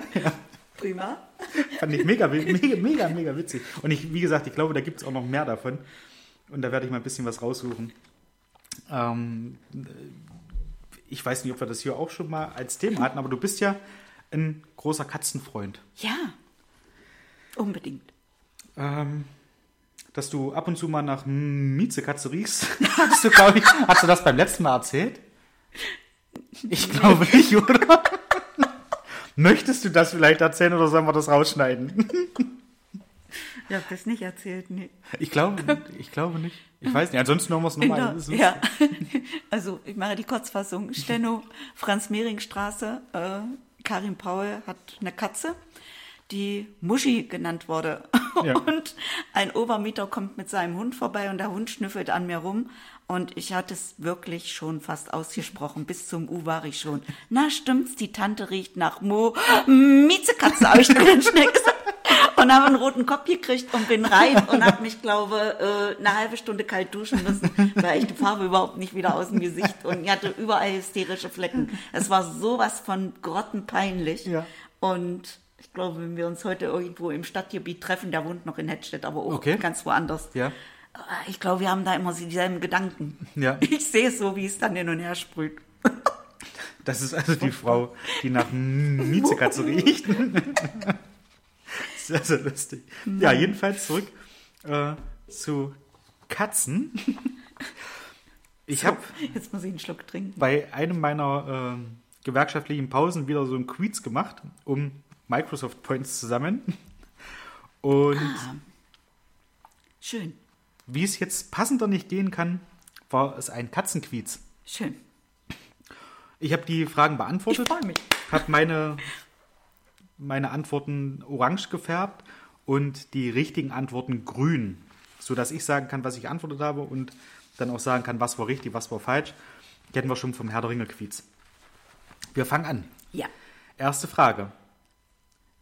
Speaker 3: Prima.
Speaker 2: Fand ich mega, mega, mega, mega witzig. Und ich, wie gesagt, ich glaube, da gibt es auch noch mehr davon. Und da werde ich mal ein bisschen was raussuchen. Ähm, ich weiß nicht, ob wir das hier auch schon mal als Thema hatten, aber du bist ja ein großer Katzenfreund.
Speaker 3: Ja. Unbedingt.
Speaker 2: Ähm, dass du ab und zu mal nach Miezekatze riechst. hast du, ich, hast du das beim letzten Mal erzählt? Ich glaube nicht, oder? Möchtest du das vielleicht erzählen oder sollen wir das rausschneiden?
Speaker 3: Ich habe das nicht erzählt, nee.
Speaker 2: Ich glaube, ich glaube nicht. Ich weiß nicht. Ansonsten hören wir es nochmal. ist-
Speaker 3: ja, also ich mache die Kurzfassung. Steno, Franz-Mehring-Straße, äh, Karin Paul hat eine Katze, die Muschi genannt wurde.
Speaker 2: Ja.
Speaker 3: Und ein Obermieter kommt mit seinem Hund vorbei und der Hund schnüffelt an mir rum. Und ich hatte es wirklich schon fast ausgesprochen. Bis zum U war ich schon. Na, stimmt's, die Tante riecht nach Mo. Miezekatze, habe ich dann schnell gesagt. Und habe einen roten Kopf gekriegt und bin rein und habe mich, glaube äh, eine halbe Stunde kalt duschen müssen, weil ich die Farbe überhaupt nicht wieder aus dem Gesicht und ich hatte überall hysterische Flecken. Es war sowas von grottenpeinlich.
Speaker 2: Ja.
Speaker 3: Und ich glaube, wenn wir uns heute irgendwo im Stadtgebiet treffen, der wohnt noch in Hettstedt, aber auch
Speaker 2: Okay.
Speaker 3: ganz woanders.
Speaker 2: Ja.
Speaker 3: Ich glaube, wir haben da immer so dieselben Gedanken.
Speaker 2: Ja.
Speaker 3: Ich sehe es so, wie es dann hin und her sprüht.
Speaker 2: Das ist also die Frau, die nach Miezekatze riecht. Sehr, sehr lustig. Ja, jedenfalls zurück äh, zu Katzen. Ich habe
Speaker 3: Jetzt muss ich einen Schluck trinken.
Speaker 2: bei einem meiner äh, gewerkschaftlichen Pausen wieder so ein Quiz gemacht, um Microsoft Points zu sammeln. Und
Speaker 3: Schön,
Speaker 2: wie es jetzt passender nicht gehen kann, war es ein Katzenquiz.
Speaker 3: schön.
Speaker 2: Ich habe die Fragen
Speaker 3: Ich
Speaker 2: beantwortet.
Speaker 3: freue mich.
Speaker 2: habe meine, meine Antworten orange gefärbt und die richtigen Antworten grün, sodass ich sagen kann, was ich geantwortet habe und dann auch sagen kann, was war richtig, was war falsch. Kennen wir schon vom Herr der Ringe Quiz. Wir fangen an.
Speaker 3: Ja.
Speaker 2: Erste Frage.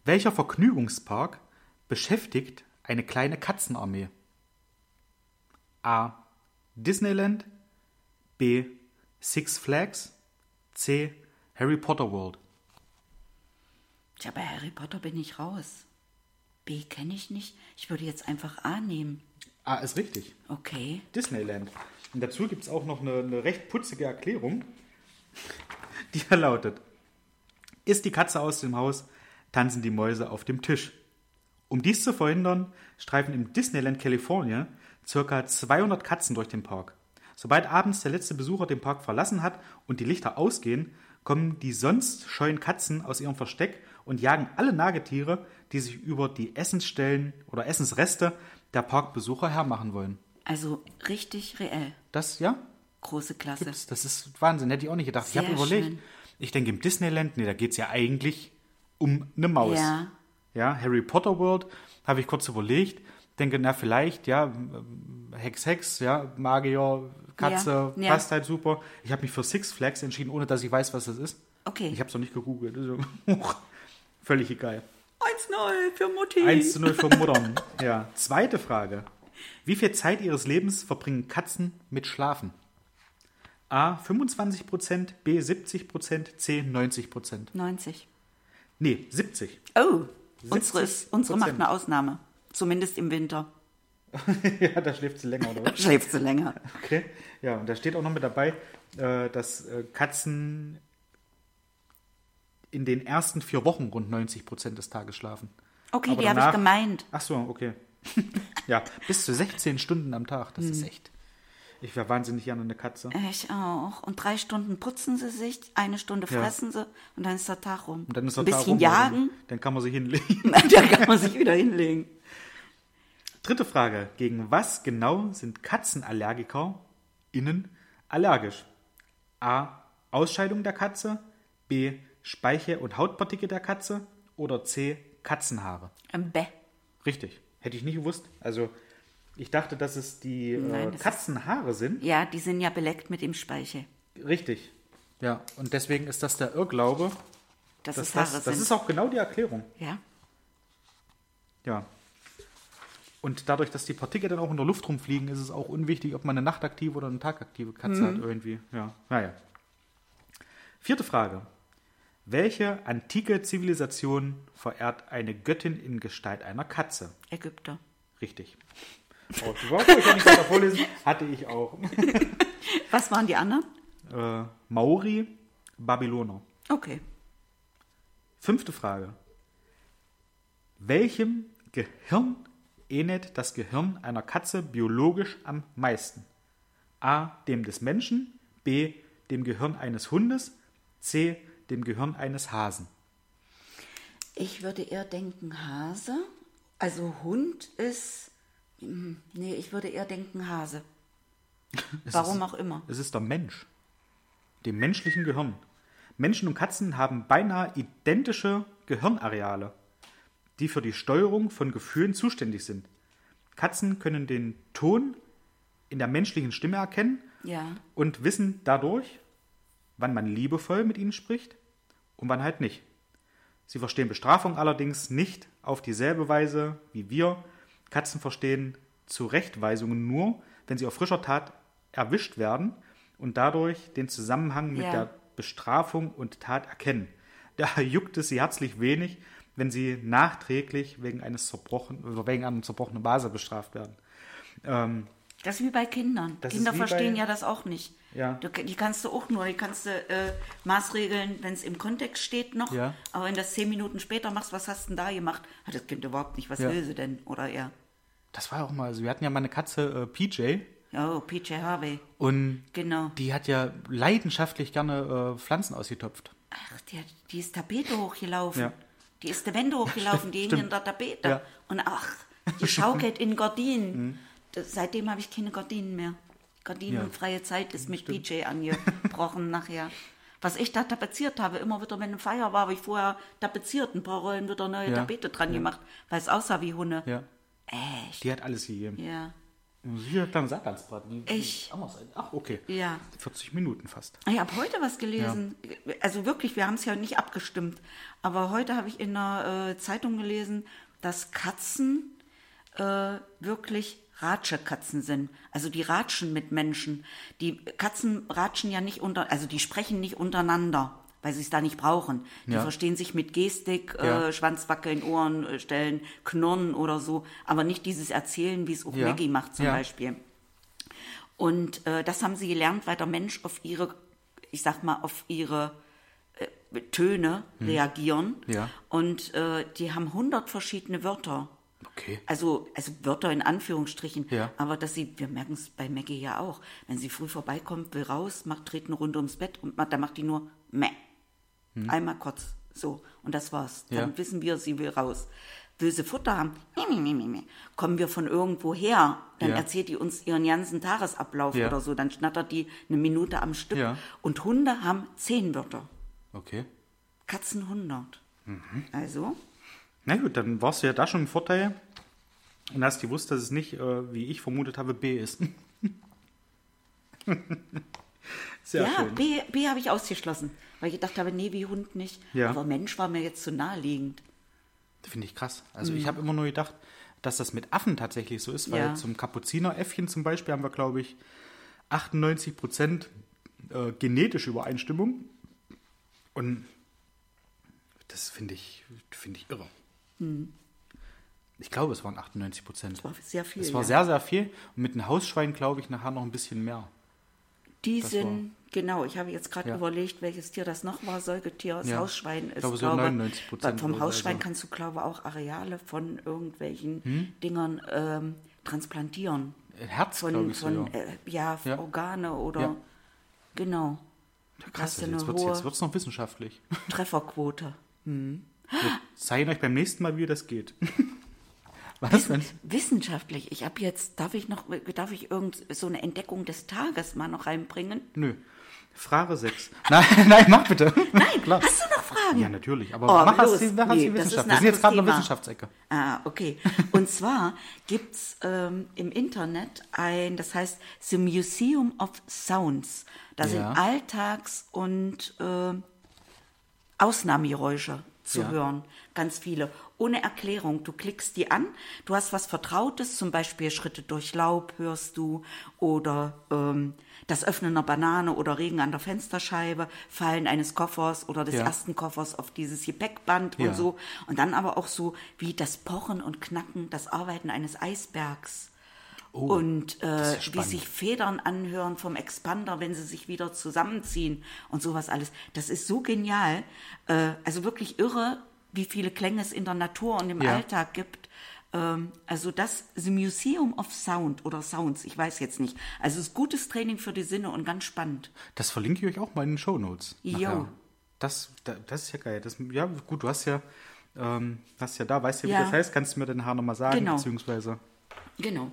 Speaker 2: Welcher Vergnügungspark beschäftigt eine kleine Katzenarmee? A. Disneyland. B. Six Flags. C. Harry Potter World.
Speaker 3: Tja, bei Harry Potter bin ich raus. B kenne ich nicht. Ich würde jetzt einfach A nehmen.
Speaker 2: A ist richtig.
Speaker 3: Okay.
Speaker 2: Disneyland. Und dazu gibt es auch noch eine, eine recht putzige Erklärung, die da lautet: Ist die Katze aus dem Haus, tanzen die Mäuse auf dem Tisch. Um dies zu verhindern, streifen im Disneyland California ca. 200 Katzen durch den Park. Sobald abends der letzte Besucher den Park verlassen hat und die Lichter ausgehen, kommen die sonst scheuen Katzen aus ihrem Versteck und jagen alle Nagetiere, die sich über die Essensstellen oder Essensreste der Parkbesucher hermachen wollen.
Speaker 3: Also richtig reell.
Speaker 2: Das, ja,
Speaker 3: Große Klasse.
Speaker 2: gibt's. Das ist Wahnsinn, hätte ich auch nicht gedacht.
Speaker 3: Sehr
Speaker 2: ich habe überlegt,
Speaker 3: schön.
Speaker 2: ich denke im Disneyland, nee, da geht es ja eigentlich um eine Maus.
Speaker 3: Ja.
Speaker 2: Ja, Harry Potter World, habe ich kurz überlegt, denke, na vielleicht, ja, Hex, Hex, ja, Magier, Katze,
Speaker 3: Ja, ja.
Speaker 2: passt halt super. Ich habe mich für Six Flags entschieden, ohne dass ich weiß, was das ist.
Speaker 3: Okay.
Speaker 2: Ich habe es noch nicht gegoogelt. Also, völlig egal.
Speaker 3: 1-0 für Mutti.
Speaker 2: 1 zu 0 für Muttern. Ja. Zweite Frage. Wie viel Zeit ihres Lebens verbringen Katzen mit Schlafen? A 25%, B 70%, C 90%.
Speaker 3: 90.
Speaker 2: Nee, 70.
Speaker 3: Oh, unsere, ist, unsere macht
Speaker 2: Prozent.
Speaker 3: eine Ausnahme. Zumindest im Winter.
Speaker 2: ja, da schläft sie länger, oder? was?
Speaker 3: Schläft sie länger.
Speaker 2: Okay. Ja, und da steht auch noch mit dabei, äh, dass äh, Katzen in den ersten vier Wochen rund 90% des Tages schlafen.
Speaker 3: Okay,
Speaker 2: Aber
Speaker 3: die habe ich gemeint.
Speaker 2: Ach so, okay. Ja, bis zu 16 Stunden am Tag. Das ist echt. Ich wäre wahnsinnig gerne eine Katze.
Speaker 3: Ich auch. Und drei Stunden putzen sie sich, eine Stunde
Speaker 2: Ja.
Speaker 3: fressen sie und dann ist der Tag rum.
Speaker 2: Und dann ist der
Speaker 3: Ein
Speaker 2: Tag
Speaker 3: bisschen
Speaker 2: rum,
Speaker 3: jagen,
Speaker 2: Dann kann man sich hinlegen.
Speaker 3: dann kann man sich wieder hinlegen.
Speaker 2: Dritte Frage. Gegen was genau sind Katzenallergiker innen allergisch? A. Ausscheidung der Katze. B. Speiche- und Hautpartikel der Katze. Oder C. Katzenhaare.
Speaker 3: Bäh.
Speaker 2: Richtig. Hätte ich nicht gewusst. Also, ich dachte, dass es die
Speaker 3: Nein,
Speaker 2: äh,
Speaker 3: das ist-
Speaker 2: Katzenhaare sind.
Speaker 3: Ja, die sind ja beleckt mit dem Speichel.
Speaker 2: Richtig. Ja, und deswegen ist das der Irrglaube.
Speaker 3: Dass
Speaker 2: dass
Speaker 3: es Haare
Speaker 2: das,
Speaker 3: sind.
Speaker 2: das ist auch genau die Erklärung.
Speaker 3: ja.
Speaker 2: Ja. Und dadurch, dass die Partikel dann auch in der Luft rumfliegen, ist es auch unwichtig, ob man eine nachtaktive oder eine tagaktive Katze hat irgendwie. Ja, naja. Vierte Frage. Welche antike Zivilisation verehrt eine Göttin in Gestalt einer Katze?
Speaker 3: Ägypter.
Speaker 2: Richtig. Worte, ich kann nicht weiter vorlesen, hatte ich auch.
Speaker 3: Was waren die anderen?
Speaker 2: Äh, Maori, Babyloner.
Speaker 3: Okay.
Speaker 2: Fünfte Frage. Welchem Gehirn ähnelt das Gehirn einer Katze biologisch am meisten? A. Dem des Menschen, B. Dem Gehirn eines Hundes, C. Dem Gehirn eines Hasen.
Speaker 3: Ich würde eher denken Hase. Also Hund ist. Hm, Nee, ich würde eher denken Hase. Warum auch immer.
Speaker 2: Es ist der Mensch. Dem menschlichen Gehirn. Menschen und Katzen haben beinahe identische Gehirnareale, die für die Steuerung von Gefühlen zuständig sind. Katzen können den Ton in der menschlichen Stimme erkennen
Speaker 3: Ja.
Speaker 2: und wissen dadurch, wann man liebevoll mit ihnen spricht und wann halt nicht. Sie verstehen Bestrafung allerdings nicht auf dieselbe Weise wie wir. Katzen verstehen Zurechtweisungen nur, wenn sie auf frischer Tat erwischt werden und dadurch den Zusammenhang mit
Speaker 3: Ja.
Speaker 2: der Bestrafung und Tat erkennen. Daher juckt es sie herzlich wenig, wenn sie nachträglich wegen eines zerbrochen, oder wegen einer zerbrochenen Vase bestraft werden. Ähm,
Speaker 3: Das ist wie bei Kindern.
Speaker 2: Das
Speaker 3: Kinder verstehen
Speaker 2: bei-
Speaker 3: ja das auch nicht.
Speaker 2: Ja.
Speaker 3: Du, die kannst du auch nur, die kannst du äh, maßregeln, wenn es im Kontext steht noch.
Speaker 2: Ja.
Speaker 3: Aber wenn du das zehn Minuten später machst, was hast du denn da gemacht? Hat das Kind überhaupt nicht, was
Speaker 2: Ja.
Speaker 3: will sie denn? Oder er.
Speaker 2: das war auch mal, also wir hatten ja mal eine Katze, äh, PJ,
Speaker 3: Oh, PJ Harvey.
Speaker 2: und
Speaker 3: Genau.
Speaker 2: die hat ja leidenschaftlich gerne äh, Pflanzen ausgetopft.
Speaker 3: Ach, die, hat- die ist Tapete hochgelaufen.
Speaker 2: Ja.
Speaker 3: Die ist die Wände hochgelaufen, die hing in der Tapete.
Speaker 2: Ja.
Speaker 3: Und ach, die schaukelt in
Speaker 2: Mhm.
Speaker 3: Gardinen. Das, seitdem habe ich keine Gardinen mehr. Gardinenfreie Zeit ist mit PJ angebrochen nachher. Was ich da tapeziert habe, immer wieder, wenn eine Feier war, habe ich vorher tapeziert, ein paar Rollen wieder neue
Speaker 2: Ja.
Speaker 3: Tapete dran gemacht, weil es aussah wie Hunde.
Speaker 2: Ja.
Speaker 3: Echt?
Speaker 2: Die hat alles gegeben.
Speaker 3: Ja.
Speaker 2: Hier kleiner Satansbraten. Die-
Speaker 3: Ich-.
Speaker 2: Ach, okay.
Speaker 3: Ja.
Speaker 2: 40 Minuten fast.
Speaker 3: Ich habe heute was gelesen. Also wirklich, wir haben es ja nicht abgestimmt. Aber heute habe ich in einer äh, Zeitung gelesen, dass Katzen äh, wirklich Ratschekatzen sind. Also die ratschen mit Menschen. Die Katzen ratschen ja nicht unter, also die sprechen nicht untereinander, weil sie es da nicht brauchen. Die
Speaker 2: Ja.
Speaker 3: verstehen sich mit Gestik,
Speaker 2: Ja.
Speaker 3: äh, Schwanzwackeln, Ohren äh, stellen, Knurren oder so, aber nicht dieses Erzählen, wie es auch
Speaker 2: Ja.
Speaker 3: Maggie macht zum. Beispiel. Und äh, das haben sie gelernt, weil der Mensch auf ihre, ich sag mal, auf ihre äh, Töne reagieren.
Speaker 2: Hm. Ja.
Speaker 3: Und äh, die haben hundert verschiedene Wörter.
Speaker 2: Okay.
Speaker 3: Also, also Wörter in Anführungsstrichen.
Speaker 2: Ja.
Speaker 3: Aber dass sie, wir merken es bei Maggie ja auch, wenn sie früh vorbeikommt, will raus, macht, dreht eine Runde ums Bett und macht, dann macht die nur meh. Einmal kurz. So. Und das war's. Dann
Speaker 2: Hm. Ja.
Speaker 3: wissen wir, sie will raus. Will sie Futter haben, meh, meh, meh. kommen wir von irgendwo her, dann
Speaker 2: Ja.
Speaker 3: erzählt die uns ihren ganzen Tagesablauf oder so, dann schnattert die eine Minute am Stück. Und Hunde haben zehn Wörter,
Speaker 2: Okay.
Speaker 3: Katzen 100.
Speaker 2: Mhm.
Speaker 3: Also,
Speaker 2: Na gut, dann warst du ja da schon im Vorteil und hast gewusst, dass es nicht, äh, wie ich vermutet habe, B ist. Sehr
Speaker 3: ja,
Speaker 2: schön.
Speaker 3: B, B habe ich ausgeschlossen, weil ich gedacht habe, nee, wie Hund nicht.
Speaker 2: Ja.
Speaker 3: Aber Mensch war mir jetzt zu naheliegend.
Speaker 2: Finde ich krass. Also ich habe immer nur gedacht, dass das mit Affen tatsächlich so ist, weil
Speaker 3: Ja.
Speaker 2: zum Kapuzineräffchen zum Beispiel haben wir, glaube ich, 98 Prozent äh, genetische Übereinstimmung. Und das finde ich, finde ich irre. Ich glaube, es waren 98 Prozent.
Speaker 3: Das war sehr viel.
Speaker 2: Es war
Speaker 3: ja.
Speaker 2: sehr, sehr viel. Und mit einem Hausschwein glaube ich nachher noch ein bisschen mehr.
Speaker 3: Die
Speaker 2: Das
Speaker 3: sind, genau, ich habe jetzt gerade
Speaker 2: Ja.
Speaker 3: überlegt, welches Tier das noch war. Säugetier, das
Speaker 2: Ja.
Speaker 3: Hausschwein
Speaker 2: Ich
Speaker 3: ist,
Speaker 2: glaube, so
Speaker 3: glaube
Speaker 2: 99%
Speaker 3: weil Vom
Speaker 2: so,
Speaker 3: Hausschwein
Speaker 2: also.
Speaker 3: kannst du, glaube ich, auch Areale von irgendwelchen
Speaker 2: Hm?
Speaker 3: Dingern ähm, transplantieren.
Speaker 2: Herz,
Speaker 3: Von,
Speaker 2: ich,
Speaker 3: von
Speaker 2: sogar.
Speaker 3: äh, ja,
Speaker 2: Ja.
Speaker 3: Organe oder, genau.
Speaker 2: Krass, also jetzt wird es noch wissenschaftlich.
Speaker 3: Trefferquote.
Speaker 2: Wir zeigen euch beim nächsten Mal, wie das geht. Was denn?
Speaker 3: Wissenschaftlich. Ich habe jetzt, darf ich noch, darf ich irgend so eine Entdeckung des Tages mal noch reinbringen?
Speaker 2: Nö. Frage 6. Nein, nein, mach bitte.
Speaker 3: Nein,
Speaker 2: Klar.
Speaker 3: hast du noch Fragen?
Speaker 2: Ja, natürlich. Aber
Speaker 3: Oh,
Speaker 2: mach
Speaker 3: los.
Speaker 2: mach hast
Speaker 3: Nee,
Speaker 2: die
Speaker 3: das ist
Speaker 2: Wissenschaft. Wir sind jetzt gerade in der Wissenschaftsecke.
Speaker 3: Ah, okay. Und zwar gibt's ähm, im Internet ein, das heißt The Museum of Sounds. Da sind
Speaker 2: Ja.
Speaker 3: Alltags- und äh, Ausnahmegeräusche zu
Speaker 2: Ja.
Speaker 3: hören. Ganz viele. Ohne Erklärung. Du klickst die an, du hast was Vertrautes, zum Beispiel Schritte durch Laub hörst du oder ähm, das Öffnen einer Banane oder Regen an der Fensterscheibe, Fallen eines Koffers oder des
Speaker 2: Ja.
Speaker 3: ersten Koffers auf dieses Gepäckband und
Speaker 2: Ja.
Speaker 3: so. Und dann aber auch so wie das Pochen und Knacken, das Arbeiten eines Eisbergs. Und äh,
Speaker 2: ist
Speaker 3: wie sich Federn anhören vom Expander, wenn sie sich wieder zusammenziehen und sowas alles. Das ist so genial. Äh, also wirklich irre, wie viele Klänge es in der Natur und im
Speaker 2: Ja.
Speaker 3: Alltag gibt. Ähm, also das The Museum of Sound oder Sounds, ich weiß jetzt nicht. Also es ist gutes Training für die Sinne und ganz spannend.
Speaker 2: Das verlinke ich euch auch mal in den Shownotes.
Speaker 3: Jo.
Speaker 2: nachher. Das, da- das ist ja geil. Das, ja, gut, du hast ja, ähm, hast ja da, weißt ja, wie
Speaker 3: Ja.
Speaker 2: das heißt, kannst du mir dann nachher nochmal sagen,
Speaker 3: Genau.
Speaker 2: beziehungsweise.
Speaker 3: Genau.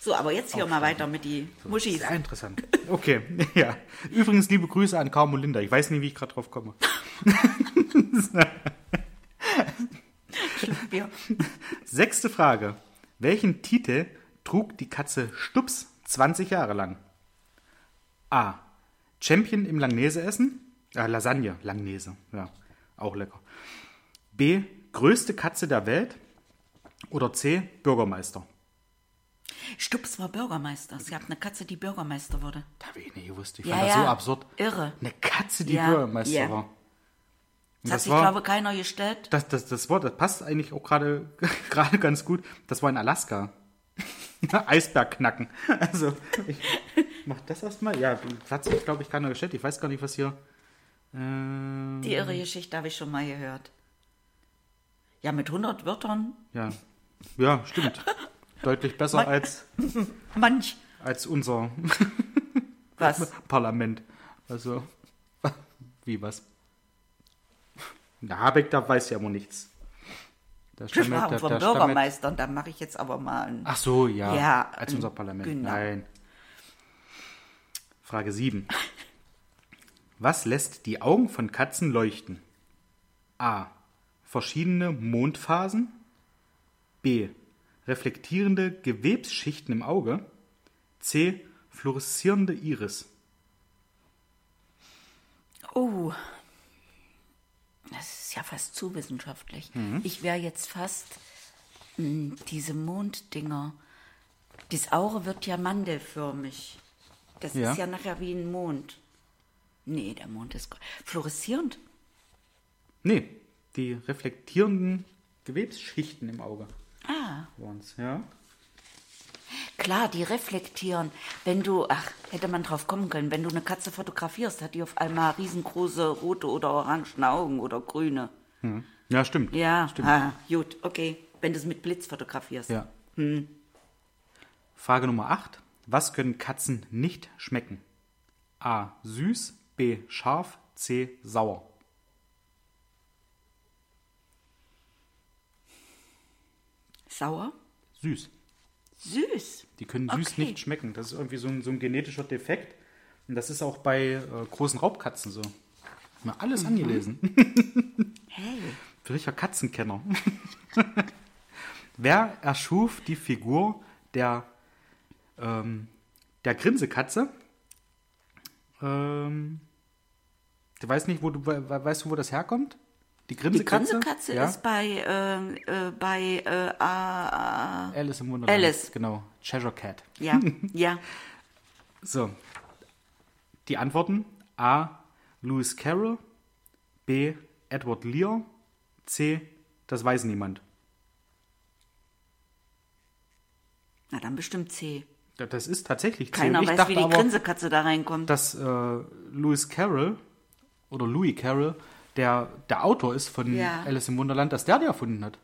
Speaker 3: So, aber jetzt hier mal weiter mit die Muschis.
Speaker 2: Sehr interessant. Okay, ja. Übrigens, liebe Grüße an und Linda. Ich weiß nicht, wie ich gerade drauf komme. Sechste Frage. Welchen Titel trug die Katze Stups 20 Jahre lang? A. Champion im Langnese-Essen? Äh, Lasagne, Langnese. Ja, auch lecker. B. Größte Katze der Welt? Oder C. Bürgermeister?
Speaker 3: Stups war Bürgermeister. Sie hat eine Katze, die Bürgermeister wurde.
Speaker 2: Da habe ich nicht gewusst. Ich
Speaker 3: Ja,
Speaker 2: fand das
Speaker 3: ja.
Speaker 2: so absurd.
Speaker 3: Irre.
Speaker 2: Eine Katze, die
Speaker 3: Ja,
Speaker 2: Bürgermeister
Speaker 3: ja.
Speaker 2: war. Und
Speaker 3: Das hat sich, glaube ich, keiner gestellt.
Speaker 2: Das, das, das Wort, das passt eigentlich auch gerade ganz gut. Das war in Alaska. Eisberg knacken. Also, ich mach das erstmal. Ja, das hat sich, glaube ich, keiner gestellt. Ich weiß gar nicht, was hier. Äh,
Speaker 3: Die irre Geschichte habe ich schon mal gehört. Ja, mit 100 Wörtern,
Speaker 2: ja. ja, stimmt. Deutlich besser
Speaker 3: Mann.
Speaker 2: als,
Speaker 3: manch
Speaker 2: als unser
Speaker 3: was.
Speaker 2: Parlament. Also, wie was? Na, Habeck, da weiß ja immer nichts. Da
Speaker 3: Wir
Speaker 2: stammelt-
Speaker 3: sprachen
Speaker 2: da-
Speaker 3: vom
Speaker 2: da
Speaker 3: Bürgermeister und da mache ich jetzt aber mal ein.
Speaker 2: Ach so, ja.
Speaker 3: Ja,
Speaker 2: als unser Parlament.
Speaker 3: genau.
Speaker 2: Nein. Frage 7. Was lässt die Augen von Katzen leuchten? A. Verschiedene Mondphasen. B. Reflektierende Gewebsschichten im Auge. C. Fluoreszierende Iris.
Speaker 3: Oh, das ist ja fast zu wissenschaftlich.
Speaker 2: Mhm.
Speaker 3: Ich wäre jetzt fast mh, diese Monddinger. Das Auge wird ja mandelförmig. Das
Speaker 2: Ja.
Speaker 3: ist ja nachher wie ein Mond. Nee, der Mond ist fluoreszierend.
Speaker 2: Nee, die reflektierenden Gewebsschichten im Auge
Speaker 3: Ah,
Speaker 2: waren's, ja.
Speaker 3: klar, die reflektieren. Wenn du, ach, hätte man drauf kommen können, wenn du eine Katze fotografierst, hat die auf einmal riesengroße rote oder orangen Augen oder grüne.
Speaker 2: Ja, stimmt.
Speaker 3: Ja,
Speaker 2: Stimmt.
Speaker 3: ah, gut, okay. Wenn du es mit Blitz fotografierst.
Speaker 2: Ja. Frage Nummer 8. Was können Katzen nicht schmecken? A. Süß. B. Scharf. C. Sauer.
Speaker 3: Sauer?
Speaker 2: Süß.
Speaker 3: Süß.
Speaker 2: Die können süß
Speaker 3: Okay.
Speaker 2: nicht schmecken. Das ist irgendwie so ein, so ein genetischer Defekt. Und das ist auch bei äh, großen Raubkatzen so. Mal alles
Speaker 3: Mhm.
Speaker 2: angelesen.
Speaker 3: Hey.
Speaker 2: Richtiger Katzenkenner. Wer erschuf die Figur der, ähm, der Grinsekatze? Ähm, du weißt nicht, wo du we- we- weißt du, wo das herkommt? Die
Speaker 3: Die
Speaker 2: Grinsekatze?
Speaker 3: Grinsekatze
Speaker 2: ja?
Speaker 3: ist bei, äh, äh, bei, äh,
Speaker 2: Alice im Wunderland.
Speaker 3: Alice.
Speaker 2: Genau. Cheshire Cat.
Speaker 3: ja, ja.
Speaker 2: So. Die Antworten: A. Lewis Carroll. B. Edward Lear. C. Das weiß niemand.
Speaker 3: Na dann bestimmt C.
Speaker 2: Das ist tatsächlich C.
Speaker 3: Keiner
Speaker 2: ich
Speaker 3: weiß, wie die
Speaker 2: aber,
Speaker 3: Grinsekatze da reinkommt.
Speaker 2: dass äh, Lewis Carroll oder Louis Carroll, der der Autor ist von
Speaker 3: Ja.
Speaker 2: Alice im Wunderland, dass der die erfunden hat.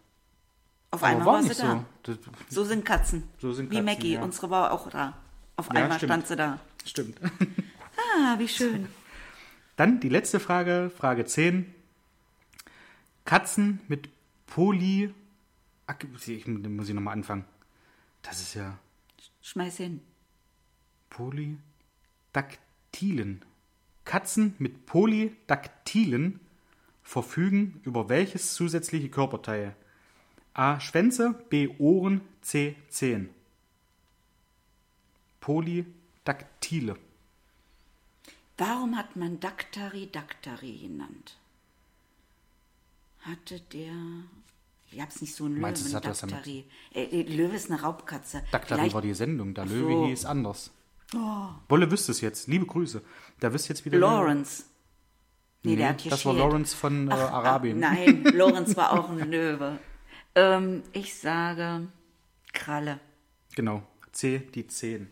Speaker 3: Auf
Speaker 2: Aber
Speaker 3: einmal
Speaker 2: war
Speaker 3: war sie
Speaker 2: nicht
Speaker 3: da.
Speaker 2: so.
Speaker 3: So sind Katzen.
Speaker 2: So sind
Speaker 3: Wie
Speaker 2: Katzen,
Speaker 3: Maggie,
Speaker 2: ja.
Speaker 3: unsere war auch da. Auf
Speaker 2: Ja,
Speaker 3: einmal
Speaker 2: stimmt.
Speaker 3: stand sie da.
Speaker 2: stimmt.
Speaker 3: Ah, wie schön.
Speaker 2: Dann die letzte Frage, Frage 10. Katzen mit Poly... Ach, Ich muss ich nochmal anfangen. Das ist ja
Speaker 3: Schmeiß hin.
Speaker 2: Polydaktilen. Katzen mit Polydaktilen verfügen über welches zusätzliche Körperteil? A. Schwänze, B. Ohren, C. Zehen. Polydaktile.
Speaker 3: Warum hat man Daktari Daktari genannt? Hatte der. Ich hab's nicht so einen
Speaker 2: Meinst du, hat was
Speaker 3: Daktari. Äh, äh, Löwe ist eine Raubkatze.
Speaker 2: Daktari
Speaker 3: Vielleicht-
Speaker 2: war die Sendung, der
Speaker 3: Ach
Speaker 2: Löwe
Speaker 3: so.
Speaker 2: hieß anders. Bolle wüsste es jetzt. Liebe Grüße. Der wüsste jetzt wieder.
Speaker 3: Lawrence. Nee,
Speaker 2: Nee,
Speaker 3: der hat hier
Speaker 2: das war Lawrence von äh, Arabien.
Speaker 3: Nein, Lawrence war auch ein Löwe. Ähm, ich sage Kralle.
Speaker 2: Genau. C, die 10.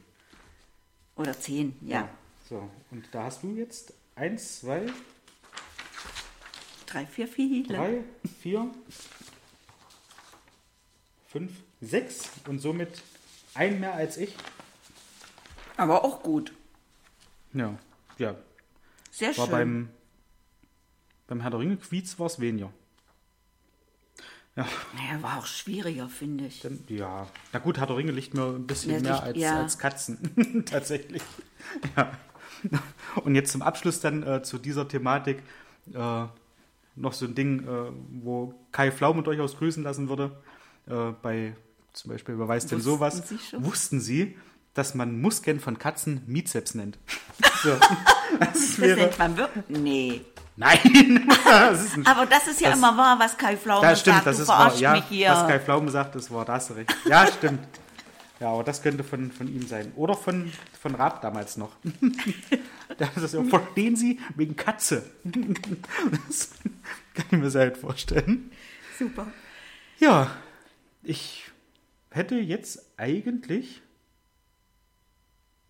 Speaker 3: Oder zehn, ja.
Speaker 2: So, und da hast du jetzt 1, 2,
Speaker 3: Drei, vier, viele.
Speaker 2: 3, 4, 5, 6 und somit ein mehr als ich.
Speaker 3: Aber auch gut.
Speaker 2: Ja, ja.
Speaker 3: Sehr
Speaker 2: War
Speaker 3: schön.
Speaker 2: beim, beim Herr der Ringe Quiz war es weniger. Ja,
Speaker 3: naja, war auch schwieriger, finde ich.
Speaker 2: dann, ja. Na gut, Herr der Ringe liegt mir ein bisschen
Speaker 3: Ja,
Speaker 2: mehr
Speaker 3: liegt-
Speaker 2: als,
Speaker 3: ja.
Speaker 2: als Katzen. Tatsächlich. Ja. Und jetzt zum Abschluss dann äh, zu dieser Thematik äh, noch so ein Ding, äh, wo Kai Pflaume durchaus grüßen lassen würde. Äh, bei zum Beispiel, wer weiß denn sowas?
Speaker 3: Sie?
Speaker 2: Wussten Sie, dass man Muskeln von Katzen Mizeps nennt? So. Das
Speaker 3: Das
Speaker 2: wäre,
Speaker 3: nennt man wirklich. Nee.
Speaker 2: Nein! das ist
Speaker 3: Aber das ist ja
Speaker 2: Das-
Speaker 3: immer wahr, was Kai Pflaume
Speaker 2: Ja, stimmt,
Speaker 3: sagt.
Speaker 2: das
Speaker 3: du
Speaker 2: ist wahr. Ja,
Speaker 3: mich hier.
Speaker 2: was Kai Pflaume sagt, das war, da hast du recht. Ja, stimmt. Ja, aber das könnte von, von ihm sein. Oder von, von Raab damals noch. Das ist ja, verstehen Sie? Wegen Katze. Das kann ich mir gut vorstellen.
Speaker 3: Super.
Speaker 2: Ja, ich hätte jetzt eigentlich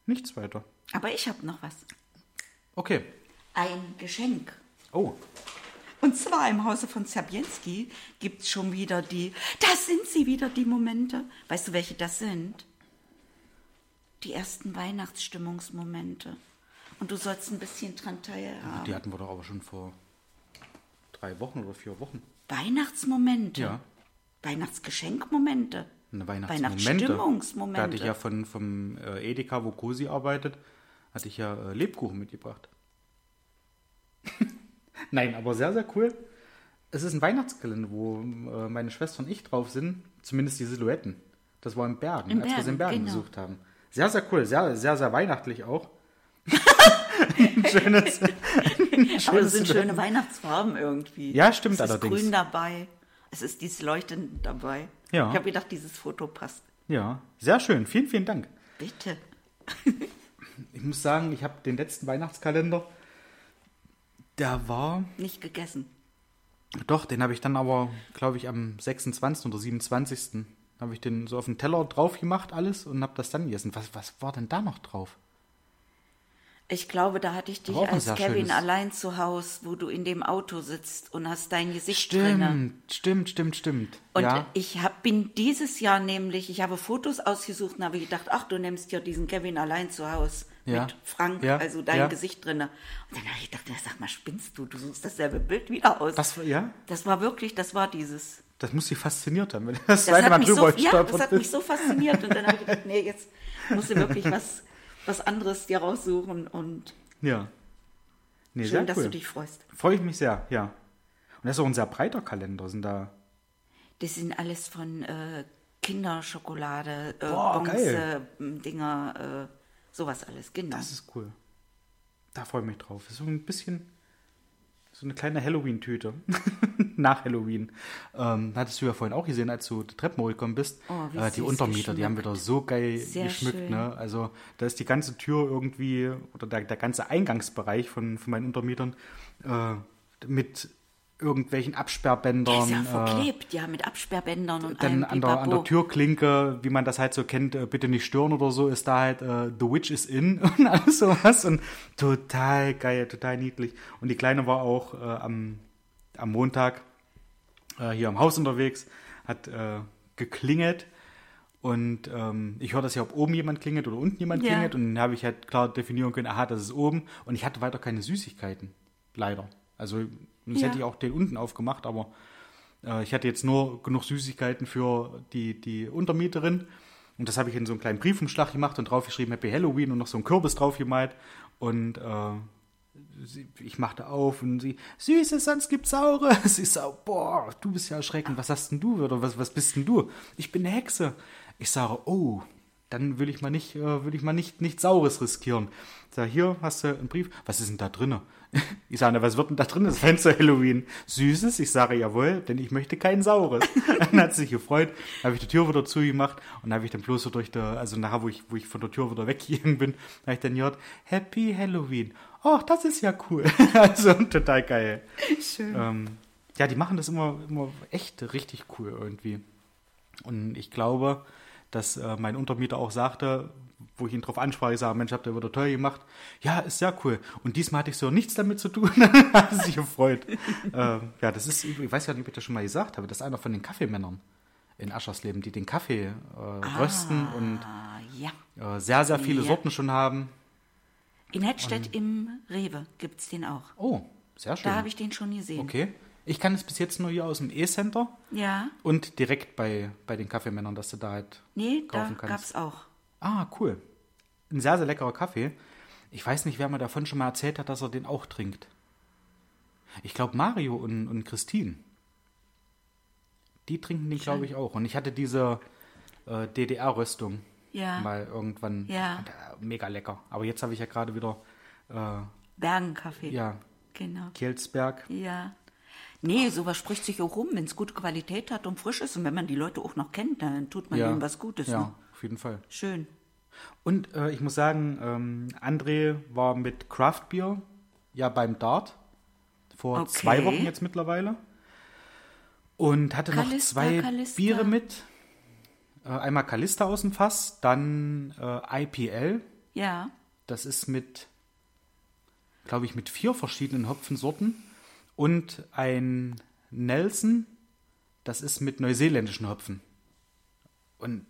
Speaker 2: nichts weiter.
Speaker 3: Aber ich habe noch was.
Speaker 2: Okay.
Speaker 3: Ein Geschenk.
Speaker 2: Oh,
Speaker 3: Und zwar im Hause von Zabienski gibt es schon wieder die, das sind sie wieder, die Momente. Weißt du, welche das sind? Die ersten Weihnachtsstimmungsmomente. Und du sollst ein bisschen dran teilhaben.
Speaker 2: die hatten wir doch aber schon vor drei Wochen oder vier Wochen.
Speaker 3: Weihnachtsmomente.
Speaker 2: Ja.
Speaker 3: Weihnachtsgeschenkmomente.
Speaker 2: Eine Weihnachtsmomente.
Speaker 3: Weihnachtsstimmungsmomente.
Speaker 2: Da hatte ich ja von, vom äh, Edeka, wo Cosi arbeitet, hatte ich ja äh, Lebkuchen mitgebracht. Nein, aber sehr, sehr cool. Es ist ein Weihnachtskalender, wo äh, meine Schwester und ich drauf sind, zumindest die Silhouetten. Das war in Bergen,
Speaker 3: In
Speaker 2: als wir es in
Speaker 3: Bergen,
Speaker 2: Bergen
Speaker 3: genau.
Speaker 2: besucht haben. Sehr, sehr cool, sehr, sehr, sehr weihnachtlich auch. ein schönes, ein
Speaker 3: Aber es
Speaker 2: schönes
Speaker 3: sind schöne Weihnachtsfarben irgendwie.
Speaker 2: Ja, stimmt
Speaker 3: es ist
Speaker 2: allerdings.
Speaker 3: grün dabei. Es ist dieses Leuchten dabei.
Speaker 2: Ja.
Speaker 3: Ich habe gedacht, dieses Foto passt.
Speaker 2: Ja, sehr schön. Vielen, vielen Dank.
Speaker 3: Bitte.
Speaker 2: Ich muss sagen, ich habe den letzten Weihnachtskalender, der war
Speaker 3: Nicht gegessen.
Speaker 2: Doch, den habe ich dann aber, glaube ich, am 26. oder 27. habe ich den so auf den Teller drauf gemacht, alles, und habe das dann gegessen. Was, was war denn da noch drauf?
Speaker 3: Ich glaube, da hatte ich dich als Kevin
Speaker 2: schönes-
Speaker 3: allein zu Haus, wo du in dem Auto sitzt und hast dein Gesicht drinne.
Speaker 2: Stimmt, stimmt, stimmt, stimmt.
Speaker 3: Und
Speaker 2: ja,
Speaker 3: ich hab, bin dieses Jahr nämlich, ich habe Fotos ausgesucht und habe gedacht, ach, du nimmst ja diesen Kevin allein zu Haus
Speaker 2: Ja.
Speaker 3: mit Frank,
Speaker 2: Ja,
Speaker 3: also dein
Speaker 2: ja.
Speaker 3: Gesicht drinne. Und dann habe ich gedacht, sag mal, spinnst du? Du suchst dasselbe Bild wieder aus.
Speaker 2: das, war- ja,
Speaker 3: Das war wirklich, das war dieses.
Speaker 2: das muss sie fasziniert haben, wenn das
Speaker 3: Das
Speaker 2: zweite
Speaker 3: hat,
Speaker 2: Mal
Speaker 3: mich so,
Speaker 2: drüber
Speaker 3: ja, das hat mich so fasziniert. Und dann habe ich gedacht, nee, jetzt musst du wirklich was, was anderes dir raussuchen. Und
Speaker 2: Ja. Nee,
Speaker 3: schön, dass
Speaker 2: cool.
Speaker 3: du dich freust.
Speaker 2: Freue ich mich sehr, ja. Und das ist auch ein sehr breiter Kalender, sind da.
Speaker 3: Das sind alles von äh, Kinderschokolade, äh,
Speaker 2: geil.
Speaker 3: Dinger, äh, sowas alles, genau.
Speaker 2: Das ist cool. Da freue ich mich drauf. So ein bisschen so eine kleine Halloween-Tüte. Nach Halloween. Ähm, hattest du ja vorhin auch gesehen, als du die Treppen hochgekommen bist.
Speaker 3: Oh, wie
Speaker 2: äh, die Untermieter, die haben
Speaker 3: geschmückt.
Speaker 2: wieder so geil
Speaker 3: Sehr
Speaker 2: geschmückt. Ne? Also da ist die ganze Tür irgendwie, oder der, der ganze Eingangsbereich von, von meinen Untermietern äh, mit irgendwelchen Absperrbändern.
Speaker 3: Ist ja
Speaker 2: äh,
Speaker 3: verklebt, ja, mit Absperrbändern und
Speaker 2: dann an der, an der. Türklinke, wie man das halt so kennt, äh, bitte nicht stören oder so, ist da halt äh, The Witch is in und alles sowas. Und total geil, total niedlich. Und die Kleine war auch äh, am, am Montag äh, hier am Haus unterwegs, hat äh, geklingelt. Und ähm, ich höre das ja, ob oben jemand klingelt oder unten jemand
Speaker 3: Ja.
Speaker 2: klingelt. Und dann habe ich halt klar definieren können, aha, das ist oben. Und ich hatte weiter keine Süßigkeiten. Leider. Also, sonst
Speaker 3: Ja.
Speaker 2: hätte ich auch den unten aufgemacht, aber äh, ich hatte jetzt nur genug Süßigkeiten für die, die Untermieterin. Und das habe ich in so einen kleinen Briefumschlag gemacht und draufgeschrieben Happy Halloween und noch so einen Kürbis drauf gemalt. Und äh, sie, ich machte auf und sie, Süßes, sonst gibt's Saures. Ich sage, boah, du bist ja erschreckend. Was hast denn du? Oder was, was bist denn du? Ich bin eine Hexe. Ich sage, oh, dann will ich mal nicht, äh, will ich mal nicht, nicht Saures riskieren. Ich sage, hier hast du einen Brief. Was ist denn da drinne? Ich sage, na, was wird denn da drin sein zu Halloween? Süßes? Ich sage, jawohl, denn ich möchte kein Saures. dann hat sie sich gefreut. Habe ich die Tür wieder zugemacht und dann habe ich dann bloß so durch der, also nachher, wo ich, wo ich von der Tür wieder weggegangen bin, habe ich dann gehört, Happy Halloween. Oh, das ist ja cool. also total geil.
Speaker 3: Schön.
Speaker 2: Ähm, ja, die machen das immer, immer echt richtig cool irgendwie. Und ich glaube, dass äh, mein Untermieter auch sagte, wo ich ihn drauf ansprach, ich sage, Mensch, habt ihr wieder toll gemacht. Ja, ist sehr cool. Und diesmal hatte ich so nichts damit zu tun. hat sich gefreut. ähm, ja, das ist, ich weiß ja nicht, ob ich das schon mal gesagt habe, das ist einer von den Kaffeemännern in Aschersleben, die den Kaffee äh, rösten und
Speaker 3: ah, ja.
Speaker 2: äh, sehr, sehr viele
Speaker 3: Ja.
Speaker 2: Sorten schon haben.
Speaker 3: In Hettstedt im Rewe gibt's den auch.
Speaker 2: Oh, sehr schön.
Speaker 3: Da habe ich den schon gesehen.
Speaker 2: okay. Ich kann es bis jetzt nur hier aus dem E-Center
Speaker 3: Ja.
Speaker 2: und direkt bei, bei den Kaffeemännern, dass du da halt
Speaker 3: Nee, da
Speaker 2: kaufen kannst.
Speaker 3: gab's auch.
Speaker 2: Ah, cool. Ein sehr, sehr leckerer Kaffee. Ich weiß nicht, wer mir davon schon mal erzählt hat, dass er den auch trinkt. Ich glaube, Mario und, und Christine. Die trinken den, glaube ich, auch. Und ich hatte diese äh, DDR-Röstung
Speaker 3: Ja.
Speaker 2: mal irgendwann.
Speaker 3: Ja.
Speaker 2: Äh, mega lecker. Aber jetzt habe ich ja gerade wieder äh,
Speaker 3: Bergenkaffee.
Speaker 2: ja,
Speaker 3: Genau.
Speaker 2: Kelsberg.
Speaker 3: Ja. Nee, sowas spricht sich auch rum, wenn es gute Qualität hat und frisch ist. Und wenn man die Leute auch noch kennt, dann tut man
Speaker 2: Ja,
Speaker 3: ihnen was Gutes.
Speaker 2: Ja,
Speaker 3: Ne?
Speaker 2: Auf jeden Fall.
Speaker 3: Schön.
Speaker 2: Und äh, ich muss sagen, ähm, André war mit Craft Beer ja beim Dart vor
Speaker 3: Okay.
Speaker 2: zwei Wochen jetzt mittlerweile und hatte noch
Speaker 3: Kalista,
Speaker 2: zwei
Speaker 3: Kalista.
Speaker 2: Biere mit. Äh, einmal Kalista aus dem Fass, dann äh, IPL.
Speaker 3: Ja.
Speaker 2: Das ist mit, glaube ich, mit vier verschiedenen Hopfensorten und ein Nelson. Das ist mit neuseeländischen Hopfen. Und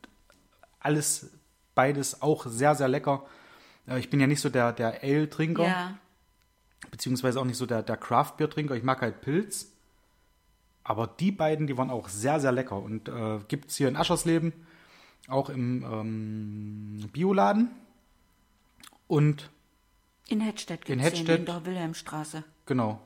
Speaker 2: alles, beides auch sehr, sehr lecker. Äh, Ich bin ja nicht so der, der Ale-Trinker,
Speaker 3: Ja.
Speaker 2: beziehungsweise auch nicht so der, der Craft-Bier-Trinker. Ich mag halt Pilz. Aber die beiden, die waren auch sehr, sehr lecker. Und äh, gibt es hier in Aschersleben auch im ähm, Bioladen. Und
Speaker 3: In gibt's den,
Speaker 2: Hettstedt.
Speaker 3: in der Wilhelmstraße.
Speaker 2: Genau.